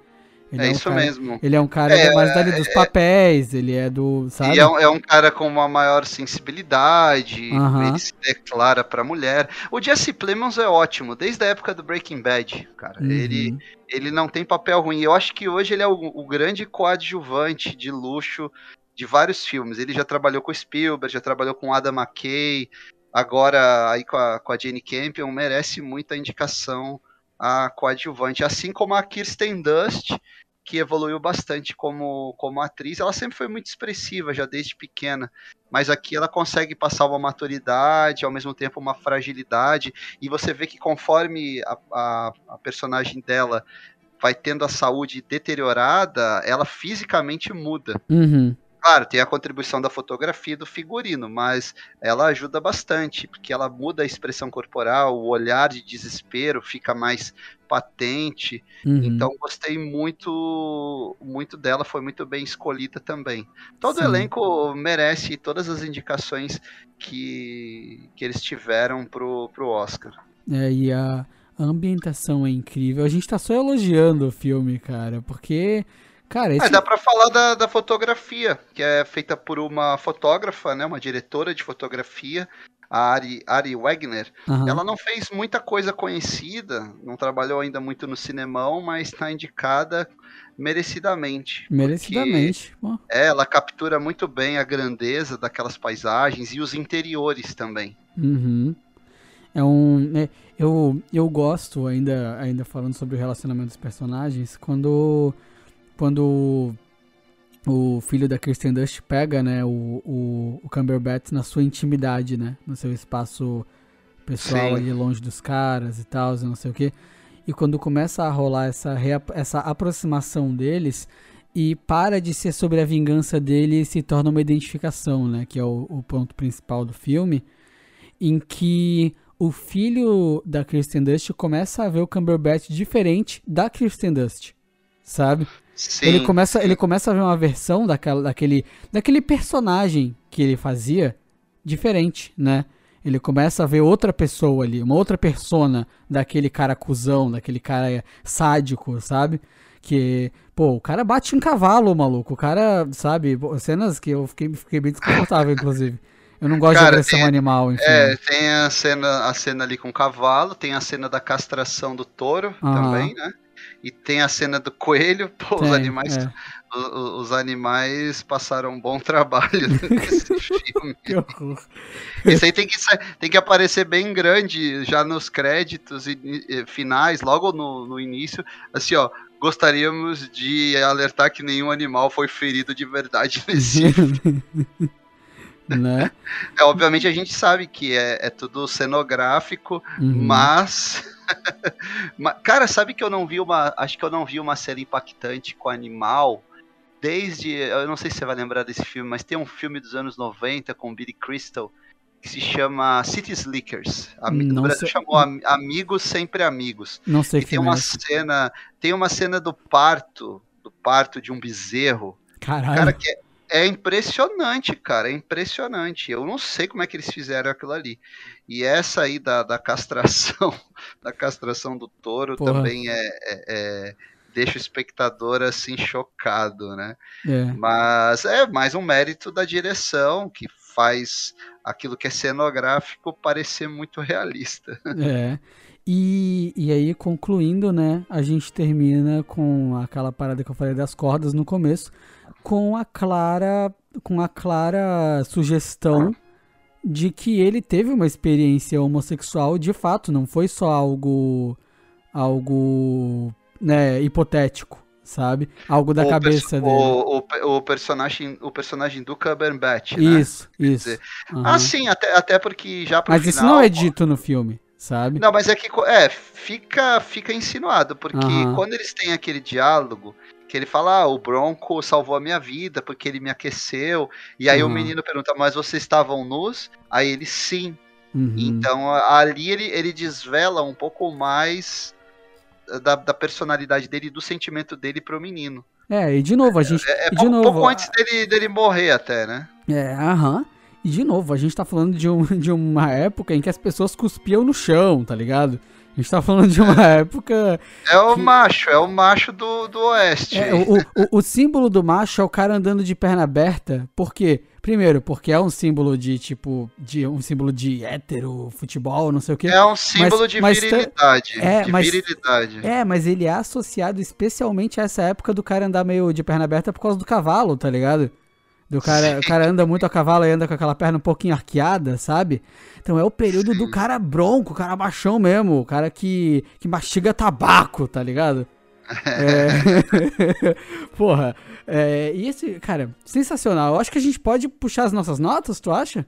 Ele é um isso cara- mesmo. Ele é um cara É, mais dali dos papéis, ele é do, sabe? É um, é um cara com uma maior sensibilidade, Aham. ele se declara pra mulher. O Jesse Plemons é ótimo, desde a época do Breaking Bad, cara. Uhum. Ele, ele não tem papel ruim. Eu acho que hoje ele é o, o grande coadjuvante de luxo de vários filmes. Ele já trabalhou com Spielberg, já trabalhou com Adam McKay, agora aí com a, com a Jane Campion, merece muita indicação a coadjuvante. Assim como a Kirsten Dust, que evoluiu bastante como, como atriz. Ela sempre foi muito expressiva, já desde pequena. Mas aqui ela consegue passar uma maturidade, ao mesmo tempo uma fragilidade. E você vê que conforme a, a, a personagem dela vai tendo a saúde deteriorada, ela fisicamente muda. Uhum. Claro, tem a contribuição da fotografia e do figurino, mas ela ajuda bastante, porque ela muda a expressão corporal, o olhar de desespero fica mais patente. Uhum. Então gostei muito muito dela, foi muito bem escolhida também. Todo Sim. o elenco merece todas as indicações que, que eles tiveram pro, pro Oscar. É, e a, a ambientação é incrível. A gente tá só elogiando o filme, cara, porque, cara, esse... Ah, dá pra falar da, da fotografia, que é feita por uma fotógrafa, né, uma diretora de fotografia, a Ari, Ari Wegner. Aham. Ela não fez muita coisa conhecida, não trabalhou ainda muito no cinemão, mas está indicada merecidamente. Merecidamente. É, ela captura muito bem a grandeza daquelas paisagens e os interiores também. Uhum. É um. é, eu, eu gosto, ainda, ainda falando sobre o relacionamento dos personagens, quando. Quando o filho da Kirsten Dust pega, né, o, o, o Cumberbatch na sua intimidade, né? No seu espaço pessoal Sim. ali longe dos caras e tal, e não sei o quê. E quando começa a rolar essa, essa aproximação deles, e para de ser sobre a vingança dele e se torna uma identificação, né? Que é o, o ponto principal do filme, em que o filho da Kirsten Dust começa a ver o Cumberbatch diferente da Kirsten Dust, sabe? Sim, Ele começa, ele começa a ver uma versão daquela, daquele, daquele personagem que ele fazia diferente, né? Ele começa a ver outra pessoa ali, uma outra persona daquele cara cuzão, daquele cara sádico, sabe? Que, pô, o cara bate em cavalo, maluco. O cara, sabe, cenas que eu fiquei, fiquei bem desconfortável, inclusive. Eu não gosto cara, de agressão tem, animal, enfim. É, tem a cena, a cena ali com o cavalo, tem a cena da castração do touro uhum. também, né? E tem a cena do coelho, pô, tem, os animais. É. Os, os, animais passaram um bom trabalho nesse filme. que horror. Isso aí tem que, tem que aparecer bem grande já nos créditos e, e finais, logo no, no início. Assim, ó, gostaríamos de alertar que nenhum animal foi ferido de verdade nesse filme. né? É, obviamente a gente sabe que é, é tudo cenográfico, uhum. mas. Cara, sabe que eu não vi uma. Acho que eu não vi uma série impactante com animal. Desde. Eu não sei se você vai lembrar desse filme, mas tem um filme dos anos 90 com Billy Crystal que se chama City Slickers. No Brasil chamou Amigos Sempre Amigos. Não sei e tem uma é cena, tem uma cena do parto, do parto de um bezerro. Caralho. Cara, que é, é impressionante, cara, é impressionante. Eu não sei como é que eles fizeram aquilo ali. E essa aí da, da castração, da castração do touro Porra. também é, é, é, deixa o espectador assim chocado, né? É. Mas é mais um mérito da direção que faz aquilo que é cenográfico parecer muito realista. É. E, e aí, concluindo, né, a gente termina com aquela parada que eu falei das cordas no começo, com a clara, com a clara sugestão de que ele teve uma experiência homossexual de fato, não foi só algo algo né, hipotético, sabe? Algo da o cabeça dele. O, o, o, personagem, o personagem do Cumberbatch, né? Isso, isso. Dizer, uhum. Ah, sim, até, até porque já pro Mas final, isso não é dito no filme, sabe? Não, mas é que é, fica, fica insinuado, porque uhum. quando eles têm aquele diálogo, que ele fala, ah, o Bronco salvou a minha vida porque ele me aqueceu. E aí uhum. o menino pergunta, mas vocês estavam nus? Aí ele, sim. Uhum. Então ali ele, ele desvela um pouco mais da, da personalidade dele, do sentimento dele pro menino. É, e de novo, a gente. É, é de pouco, novo, pouco antes dele, dele morrer, até, né? É, aham. E de novo, a gente tá falando de, um, de uma época em que as pessoas cuspiam no chão, tá ligado? A gente tá falando de uma época. É o que... macho, é o macho do, do oeste. É, o, o, o, símbolo do macho é o cara andando de perna aberta. Por quê? Primeiro, porque é um símbolo de tipo. de um símbolo de hétero, futebol, não sei o quê. É um símbolo mas, de mas virilidade. É, de mas, virilidade. É, mas ele é associado especialmente a essa época do cara andar meio de perna aberta por causa do cavalo, tá ligado? Do cara, o cara anda muito a cavalo e anda com aquela perna um pouquinho arqueada, sabe? Então é o período Sim. do cara bronco, o cara baixão mesmo, o cara que, que mastiga tabaco, tá ligado? é... Porra, é... e esse, cara, sensacional. Eu acho que a gente pode puxar as nossas notas, tu acha?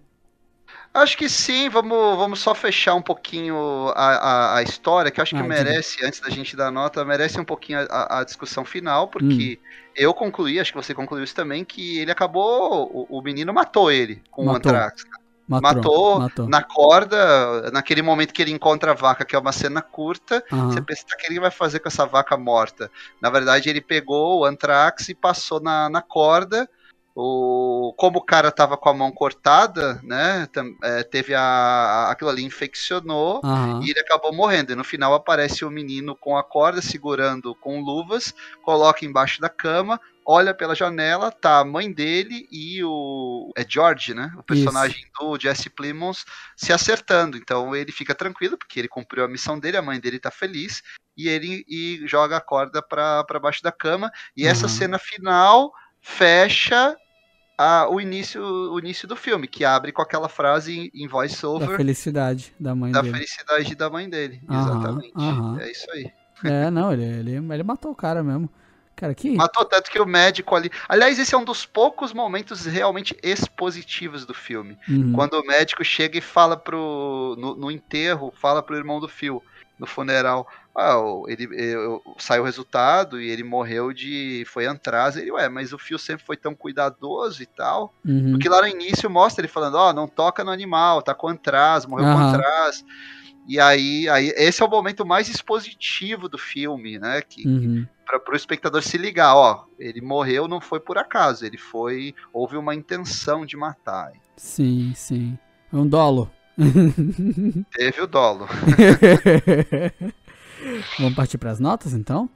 Acho que sim, vamos, vamos só fechar um pouquinho a, a, a história, que acho que ah, merece, diga. antes da gente dar nota, merece um pouquinho a, a discussão final, porque hum. eu concluí, acho que você concluiu isso também, que ele acabou, o, o menino matou ele com matou. o Anthrax. Matou, matou, matou, na corda, naquele momento que ele encontra a vaca, que é uma cena curta, uhum. você pensa, o que ele vai fazer com essa vaca morta? Na verdade, ele pegou o Anthrax e passou na, na corda, o, como o cara tava com a mão cortada, né? É, teve a, aquilo ali infeccionou uhum. e ele acabou morrendo. E no final aparece o menino com a corda segurando com luvas, coloca embaixo da cama, olha pela janela, tá a mãe dele e o é George, né? O personagem Isso. do Jesse Plimons se acertando. Então ele fica tranquilo porque ele cumpriu a missão dele, a mãe dele tá feliz e ele e joga a corda para baixo da cama. E uhum. essa cena final fecha a, o, início, o início do filme, que abre com aquela frase em, voice-over. Da felicidade da mãe da dele. Da felicidade da mãe dele, exatamente. É isso aí. É, não, ele, ele, ele matou o cara mesmo. Cara, que... Matou tanto que o médico ali. Aliás, esse é um dos poucos momentos realmente expositivos do filme. Uhum. Quando o médico chega e fala pro. No, no enterro, fala pro irmão do Phil no funeral. Ah, ele, ele, saiu o resultado e ele morreu de. Foi antraz. Ele, ué, mas o fio sempre foi tão cuidadoso e tal. Uhum. Porque lá no início mostra ele falando: Ó, oh, não toca no animal, tá com antraz, morreu uhum. com antraz. E aí, aí, esse é o momento mais expositivo do filme, né? Que, uhum. para o espectador se ligar, ó, ele morreu não foi por acaso, ele foi. Houve uma intenção de matar. Sim, sim. É um dolo. Teve o dolo. Vamos partir pras notas, então?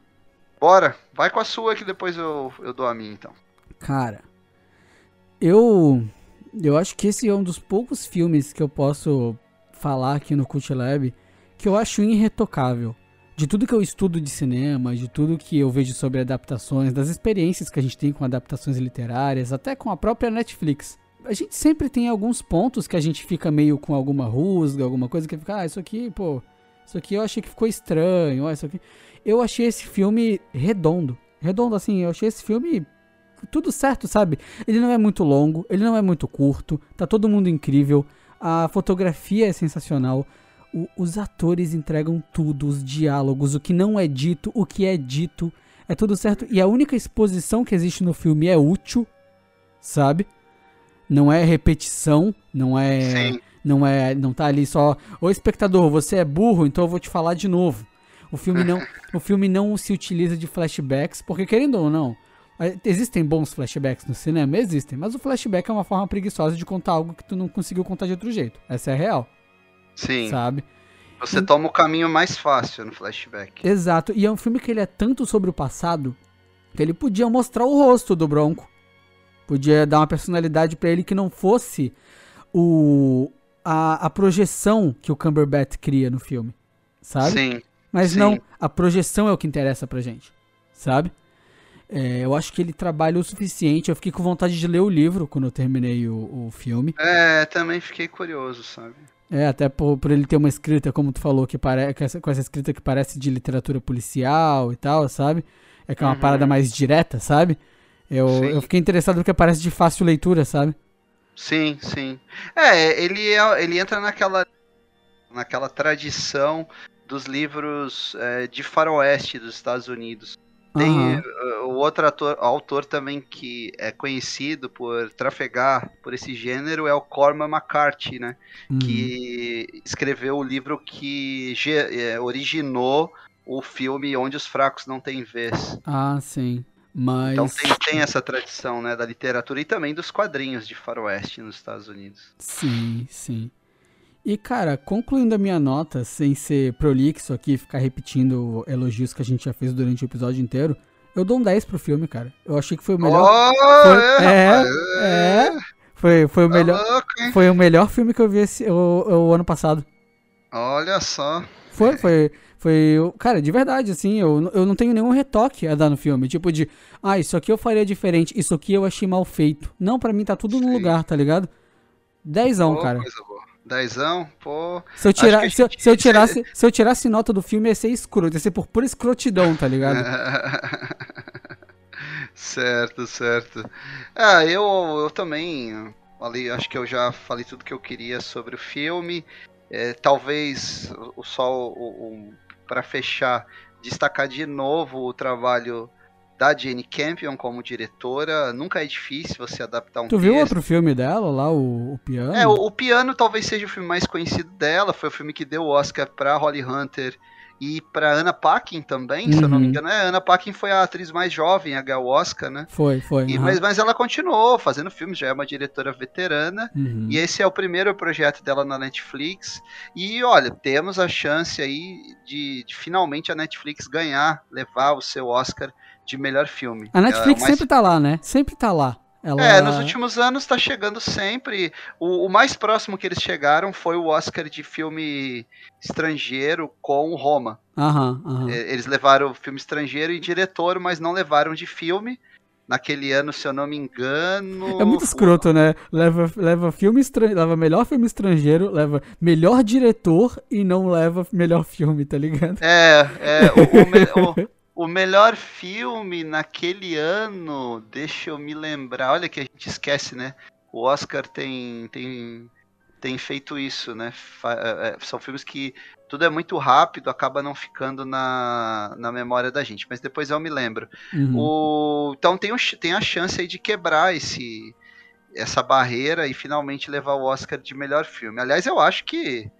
Bora, vai com a sua que depois eu, eu dou a minha, então. Cara, eu eu acho que esse é um dos poucos filmes que eu posso falar aqui no Cult Lab que eu acho irretocável. De tudo que eu estudo de cinema, de tudo que eu vejo sobre adaptações, das experiências que a gente tem com adaptações literárias, até com a própria Netflix. A gente sempre tem alguns pontos que a gente fica meio com alguma rusga, alguma coisa que fica, ah, isso aqui, pô, isso aqui eu achei que ficou estranho, isso aqui. Eu achei esse filme redondo. Redondo assim, eu achei esse filme tudo certo, sabe? Ele não é muito longo, ele não é muito curto, tá todo mundo incrível, a fotografia é sensacional, o, os atores entregam tudo, os diálogos, o que não é dito, o que é dito, é tudo certo. E a única exposição que existe no filme é útil, sabe? Não é repetição, não é. Sim. Não é. Não tá ali só. Ô espectador, você é burro, então eu vou te falar de novo. O filme não, o filme não se utiliza de flashbacks, porque querendo ou não, é, existem bons flashbacks no cinema? Existem, mas o flashback é uma forma preguiçosa de contar algo que tu não conseguiu contar de outro jeito. Essa é a real. Sim. Sabe? Você toma o caminho mais fácil no flashback. Exato. E é um filme que ele é tanto sobre o passado que ele podia mostrar o rosto do Bronco. Podia dar uma personalidade para ele que não fosse o a, a projeção que o Cumberbatch cria no filme, sabe? Sim. Mas sim. não, a projeção é o que interessa pra gente, sabe? É, eu acho que ele trabalha o suficiente. Eu fiquei com vontade de ler o livro quando eu terminei o, o filme. É, também fiquei curioso, sabe? É, até por, por ele ter uma escrita, como tu falou, que parece com essa, com essa escrita que parece de literatura policial e tal, sabe? É que é uma Uhum. parada mais direta, sabe? Eu, Sim. eu fiquei interessado porque parece de fácil leitura, sabe? Sim, sim. É, ele, é, ele entra naquela, naquela tradição dos livros é, de faroeste dos Estados Unidos. Tem Aham. uh, o outro ator, autor também que é conhecido por trafegar por esse gênero é o Cormac McCarthy, né? Uhum. Que escreveu o livro que é, originou o filme Onde os Fracos Não Têm Vez. Ah, sim. Mas. Então tem, tem essa tradição, né, da literatura e também dos quadrinhos de faroeste nos Estados Unidos. Sim, sim. E, cara, concluindo a minha nota, sem ser prolixo aqui, ficar repetindo elogios que a gente já fez durante o episódio inteiro, eu dou um 10 pro filme, cara. Eu achei que foi o melhor. Oh, Foi- é, é, é. Foi, foi, o tá melhor, louco, foi o melhor filme que eu vi esse, o, o ano passado. Olha só. Foi, foi. Foi. o- Cara, de verdade, assim, eu, eu não tenho nenhum retoque a dar no filme. Tipo de, ah, isso aqui eu faria diferente, isso aqui eu achei mal feito. Não, pra mim tá tudo no Sim. lugar, tá ligado? Dezão, Pô, cara. Coisa boa. Dezão, pô. Se eu, tirar, se, gente- se, eu tirasse, se eu tirasse nota do filme, ia ser escroto, ia ser por pura escrotidão, tá ligado? certo, certo. Ah, eu, eu também falei, acho que eu já falei tudo que eu queria sobre o filme. É, talvez o o, para fechar destacar de novo o trabalho da Jane Campion como diretora. Nunca é difícil você adaptar um Tu viu texto. outro filme dela lá, o, o piano? É, o, o Piano talvez seja o filme mais conhecido dela. Foi o filme que deu o Oscar pra Holly Hunter e pra Anna Paquin também, se eu não me Uhum. engano. É, Anna Paquin foi a atriz mais jovem a ganhar o Oscar, né? Foi, foi. E- aham. mas, mas ela continuou fazendo filmes, já é uma diretora veterana. Uhum. E esse é o primeiro projeto dela na Netflix. E olha, temos a chance aí de, de finalmente a Netflix ganhar, levar o seu Oscar de melhor filme. A Netflix é, o mais sempre tá lá, né? Sempre tá lá. Ela... é, nos últimos anos tá chegando sempre. O, o mais próximo que eles chegaram foi o Oscar de filme estrangeiro com Roma. Aham, aham. É, Eles levaram filme estrangeiro e diretor, mas não levaram de filme. Naquele ano, se eu não me engano. É muito escroto, né? Leva, leva filme estrangeiro, leva melhor filme estrangeiro, leva melhor diretor e não leva melhor filme, tá ligado? É, é o, o o- melhor filme naquele ano, deixa eu me lembrar. Olha que a gente esquece, né? O Oscar tem, tem, tem feito isso, né? É, é, são filmes que tudo é muito rápido, acaba não ficando na, na memória da gente. Mas depois eu me lembro. Uhum. O, então tem, tem a chance aí de quebrar esse, essa barreira e finalmente levar o Oscar de melhor filme. Aliás, eu acho que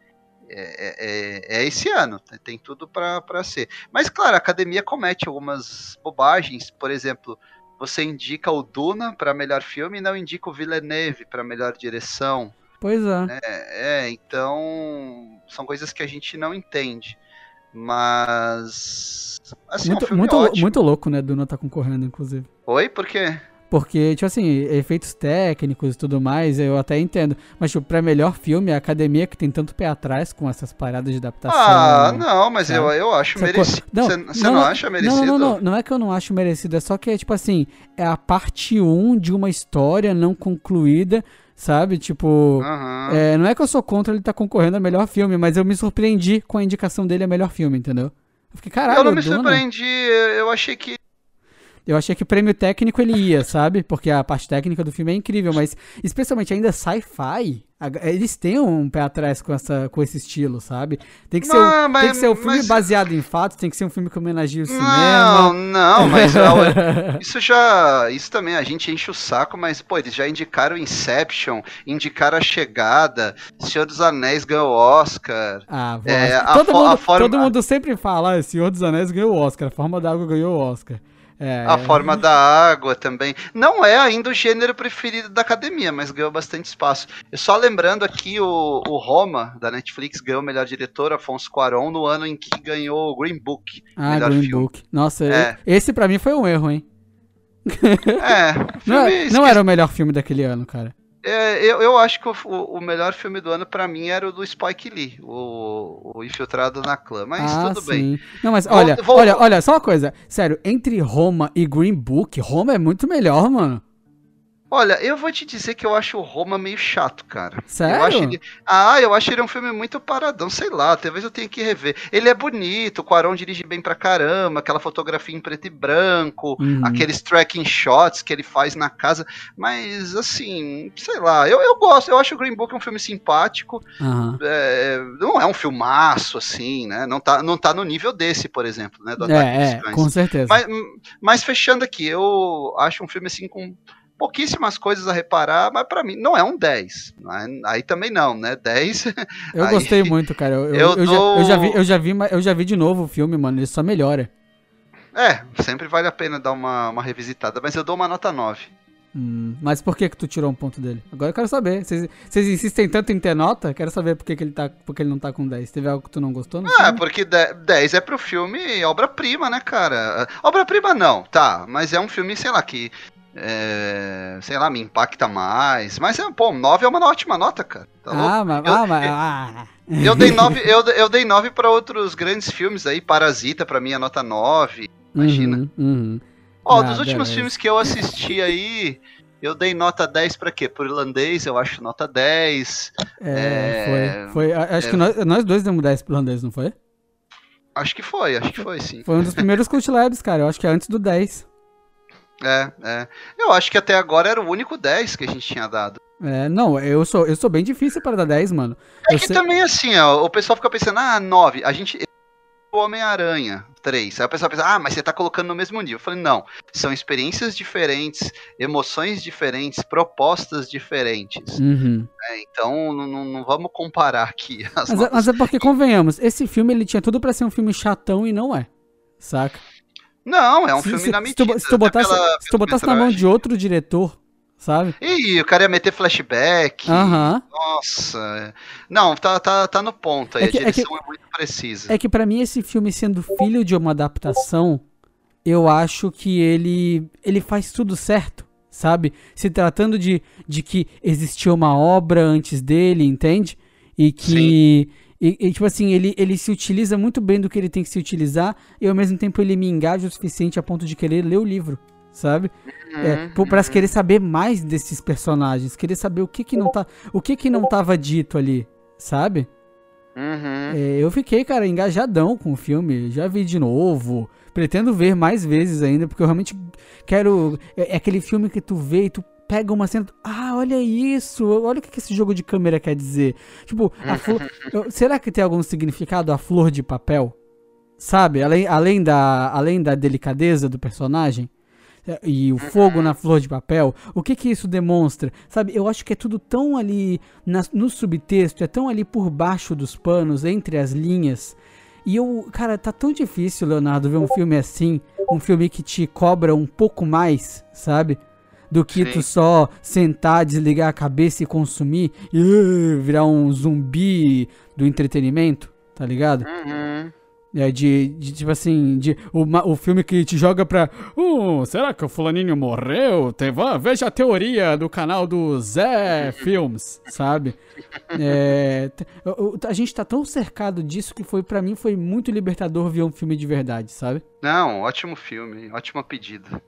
é, é- é esse ano, tem- tudo pra ser. Mas claro, a academia comete algumas bobagens, por exemplo, você indica o Duna para melhor filme e não indica o Villeneuve para melhor direção. Pois é. É, é, então são coisas que a gente não entende. Mas. Assim, é um muito, muito, muito louco, né? Duna tá concorrendo, inclusive. Oi, por quê? Porque, tipo assim, efeitos técnicos e tudo mais, eu até entendo. Mas, tipo, pra melhor filme, a academia que tem tanto pé atrás com essas paradas de adaptação. Ah, não, mas eu, sabe? eu acho merecido. Não, Você você não, acha merecido? Não, não, não, não é que eu não acho merecido, é só que é tipo assim, é a parte 1 de uma história não concluída, sabe? Tipo, Aham. é, não é que eu sou contra ele estar concorrendo a melhor filme, mas eu me surpreendi com a indicação dele a melhor filme, entendeu? Eu fiquei, caralho, eu não me Duna. surpreendi, eu achei que. Eu achei que prêmio técnico ele ia, sabe? Porque a parte técnica do filme é incrível, mas especialmente ainda sci-fi, a- eles têm um pé atrás com, essa, com esse estilo, sabe? Tem que, ser, Não, um, mas- tem que ser um filme mas- baseado em fatos, tem que ser um filme que homenageia o Não, cinema. não, mas ó, isso já. Isso também, a gente enche o saco, mas, pô, eles já indicaram Inception, indicaram A Chegada, Senhor dos Anéis ganhou o Oscar. Ah. É, a todo, fo- mundo, a forma- todo mundo sempre fala, ah, Senhor dos Anéis ganhou o Oscar, a Forma da Água ganhou o Oscar. É, A forma da água também. Não é ainda o gênero preferido da academia, mas ganhou bastante espaço. E só lembrando aqui, o, o Roma, da Netflix, ganhou o melhor diretor, Afonso Cuarón, no ano em que ganhou o Green Book. ah, melhor Green filme. Book. Nossa, É. esse pra mim foi um erro, hein? É, Não, não era o melhor filme daquele ano, cara. É, eu, eu acho que o, o- melhor filme do ano pra mim era o do Spike Lee, o, o Infiltrado na Clã. Mas ah, tudo bem. sim. Não, mas Vou- olha, vou- olha, olha, só uma coisa. Sério, entre Roma e Green Book, Roma é muito melhor, mano. Olha, eu vou te dizer que eu acho o Roma meio chato, cara. Sério? Eu acho ele... Ah, eu acho ele um filme muito paradão, sei lá, talvez eu tenha que rever. Ele é bonito, o Quaron dirige bem pra caramba, aquela fotografia em preto e branco, Uhum. aqueles tracking shots que ele faz na casa, mas assim, sei lá, eu, eu gosto, eu acho o Green Book um filme simpático, Aham. é, não é um filmaço, assim, né? Não tá, não tá no nível desse, por exemplo, né? Do Ataque É, é, dos Cães. com certeza. Mas, mas fechando aqui, eu acho um filme assim com pouquíssimas coisas a reparar, mas pra mim não é um 10. né? Aí também não, né? 10. eu aí- gostei muito, cara. Eu, eu, eu eu já, eu, já vi, dou- eu, já vi, eu já vi de novo o filme, mano. Ele só melhora. É, sempre vale a pena dar uma, uma revisitada, mas eu dou uma nota 9. Hum, mas por que que tu tirou um ponto dele? Agora eu quero saber. Vocês insistem tanto em ter nota? Quero saber por que, que ele tá, por que ele não tá com 10. Teve algo que tu não gostou? No Ah, porque de- 10 é pro filme obra-prima, né, cara? Obra-prima não, tá, mas é um filme, sei lá, que. É, sei lá, me impacta mais. Mas, é, pô, 9 é uma ótima nota, cara. Tá ah, mas, Eu- ah, mas, ah. Eu dei 9 eu, eu dei nove pra outros grandes filmes aí. Parasita, pra mim, é nota 9. imagina. Uhum, uhum. Ó, Ah, dos últimos beleza. filmes que eu assisti aí, eu dei nota 10 pra quê? Por irlandês, eu acho nota 10. É, É, foi. foi acho é. que nós, nós dois demos 10 pro holandês, não foi? Acho que foi, acho que foi sim. Foi um dos primeiros Cult Labs, cara. Eu acho que é antes do 10. É, é. Eu acho que até agora era o único 10 que a gente tinha dado. É, não, eu sou, eu sou bem difícil para dar 10, mano. É Eu que sei- também assim, ó, o pessoal fica pensando, ah, 9. A gente. O Homem-Aranha 3. Aí o pessoal pensa, ah, mas você tá colocando no mesmo nível. Eu falei, não. São experiências diferentes, emoções diferentes, propostas diferentes. Uhum. né? Então não, não- vamos comparar aqui as Mas, é- mas é porque, convenhamos, esse filme ele tinha tudo pra ser um filme chatão e não é. Saca? Não, é um se, filme se- na se medida. tu, se tu botasse, pela- se tu botasse na mão de outro diretor, sabe? Ih, o cara ia meter flashback. Aham. Nossa. Não, tá, tá, tá no ponto aí. É que- a é que- direção é, muito precisa. É que pra mim esse filme sendo filho de uma adaptação, eu acho que ele ele faz tudo certo, sabe? Se tratando de, de que existia uma obra antes dele, entende? E que e, e, tipo assim, ele, ele se utiliza muito bem do que ele tem que se utilizar e ao mesmo tempo ele me engaja o suficiente a ponto de querer ler o livro, sabe? É, Uhum, pra querer saber mais desses personagens, querer saber o que que não tá, o que que não tava dito ali, sabe? uhum. É, eu fiquei, cara, engajadão com o filme. Já vi de novo. Pretendo ver mais vezes ainda, porque eu realmente quero. É, é aquele filme que tu vê e tu pega uma cena. Ah, olha isso! Olha o que, esse jogo de câmera quer dizer. Tipo, a flor. será que tem algum significado a flor de papel? Sabe? Além, além, da, além da delicadeza do personagem? É, E o fogo na flor de papel, o que que isso demonstra? Sabe, eu acho que é tudo tão ali na- no subtexto, é tão ali por baixo dos panos, entre as linhas. E eu, cara, tá tão difícil, Leonardo, ver um filme assim, um filme que te cobra um pouco mais, sabe? Do que Sim. tu só sentar, desligar a cabeça e consumir e uh, virar um zumbi do entretenimento, tá ligado? Uhum. É de, de, tipo assim, de o, ma- o filme que te joga pra. "Uh, será que o fulaninho morreu? Tem, veja a teoria do canal do Zé Films, sabe? É, a gente tá tão cercado disso que foi para mim foi muito libertador ver um filme de verdade, sabe? Não, ótimo filme, ótima pedida.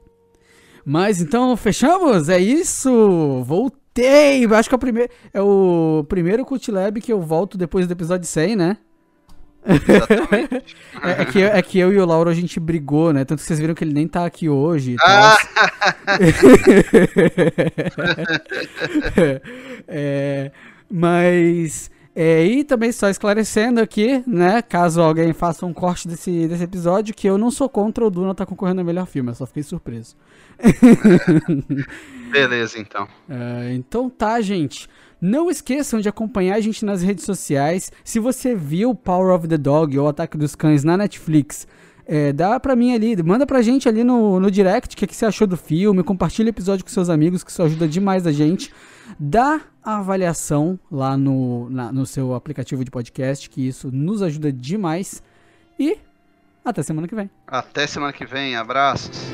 Mas então, fechamos? É isso! Voltei! Acho que é o primeiro. É o primeiro Cult Lab que eu volto depois do episódio 100, né? É, é que, é que eu e o Lauro a gente brigou, né? Tanto que vocês viram que ele nem tá aqui hoje. Ah! É, mas. É, e também só esclarecendo aqui, né? Caso alguém faça um corte desse, desse episódio, que eu não sou contra o Duna tá concorrendo ao melhor filme, eu só fiquei surpreso. Beleza, então. É, então tá, gente. Não esqueçam de acompanhar a gente nas redes sociais. Se você viu Power of the Dog ou Ataque dos Cães na Netflix, é, dá pra mim ali, manda pra gente ali no, no direct o que, que você achou do filme, compartilha o episódio com seus amigos, que isso ajuda demais a gente. Dá a avaliação lá no, na- no seu aplicativo de podcast, que isso nos ajuda demais. E até semana que vem. Até semana que vem, abraços.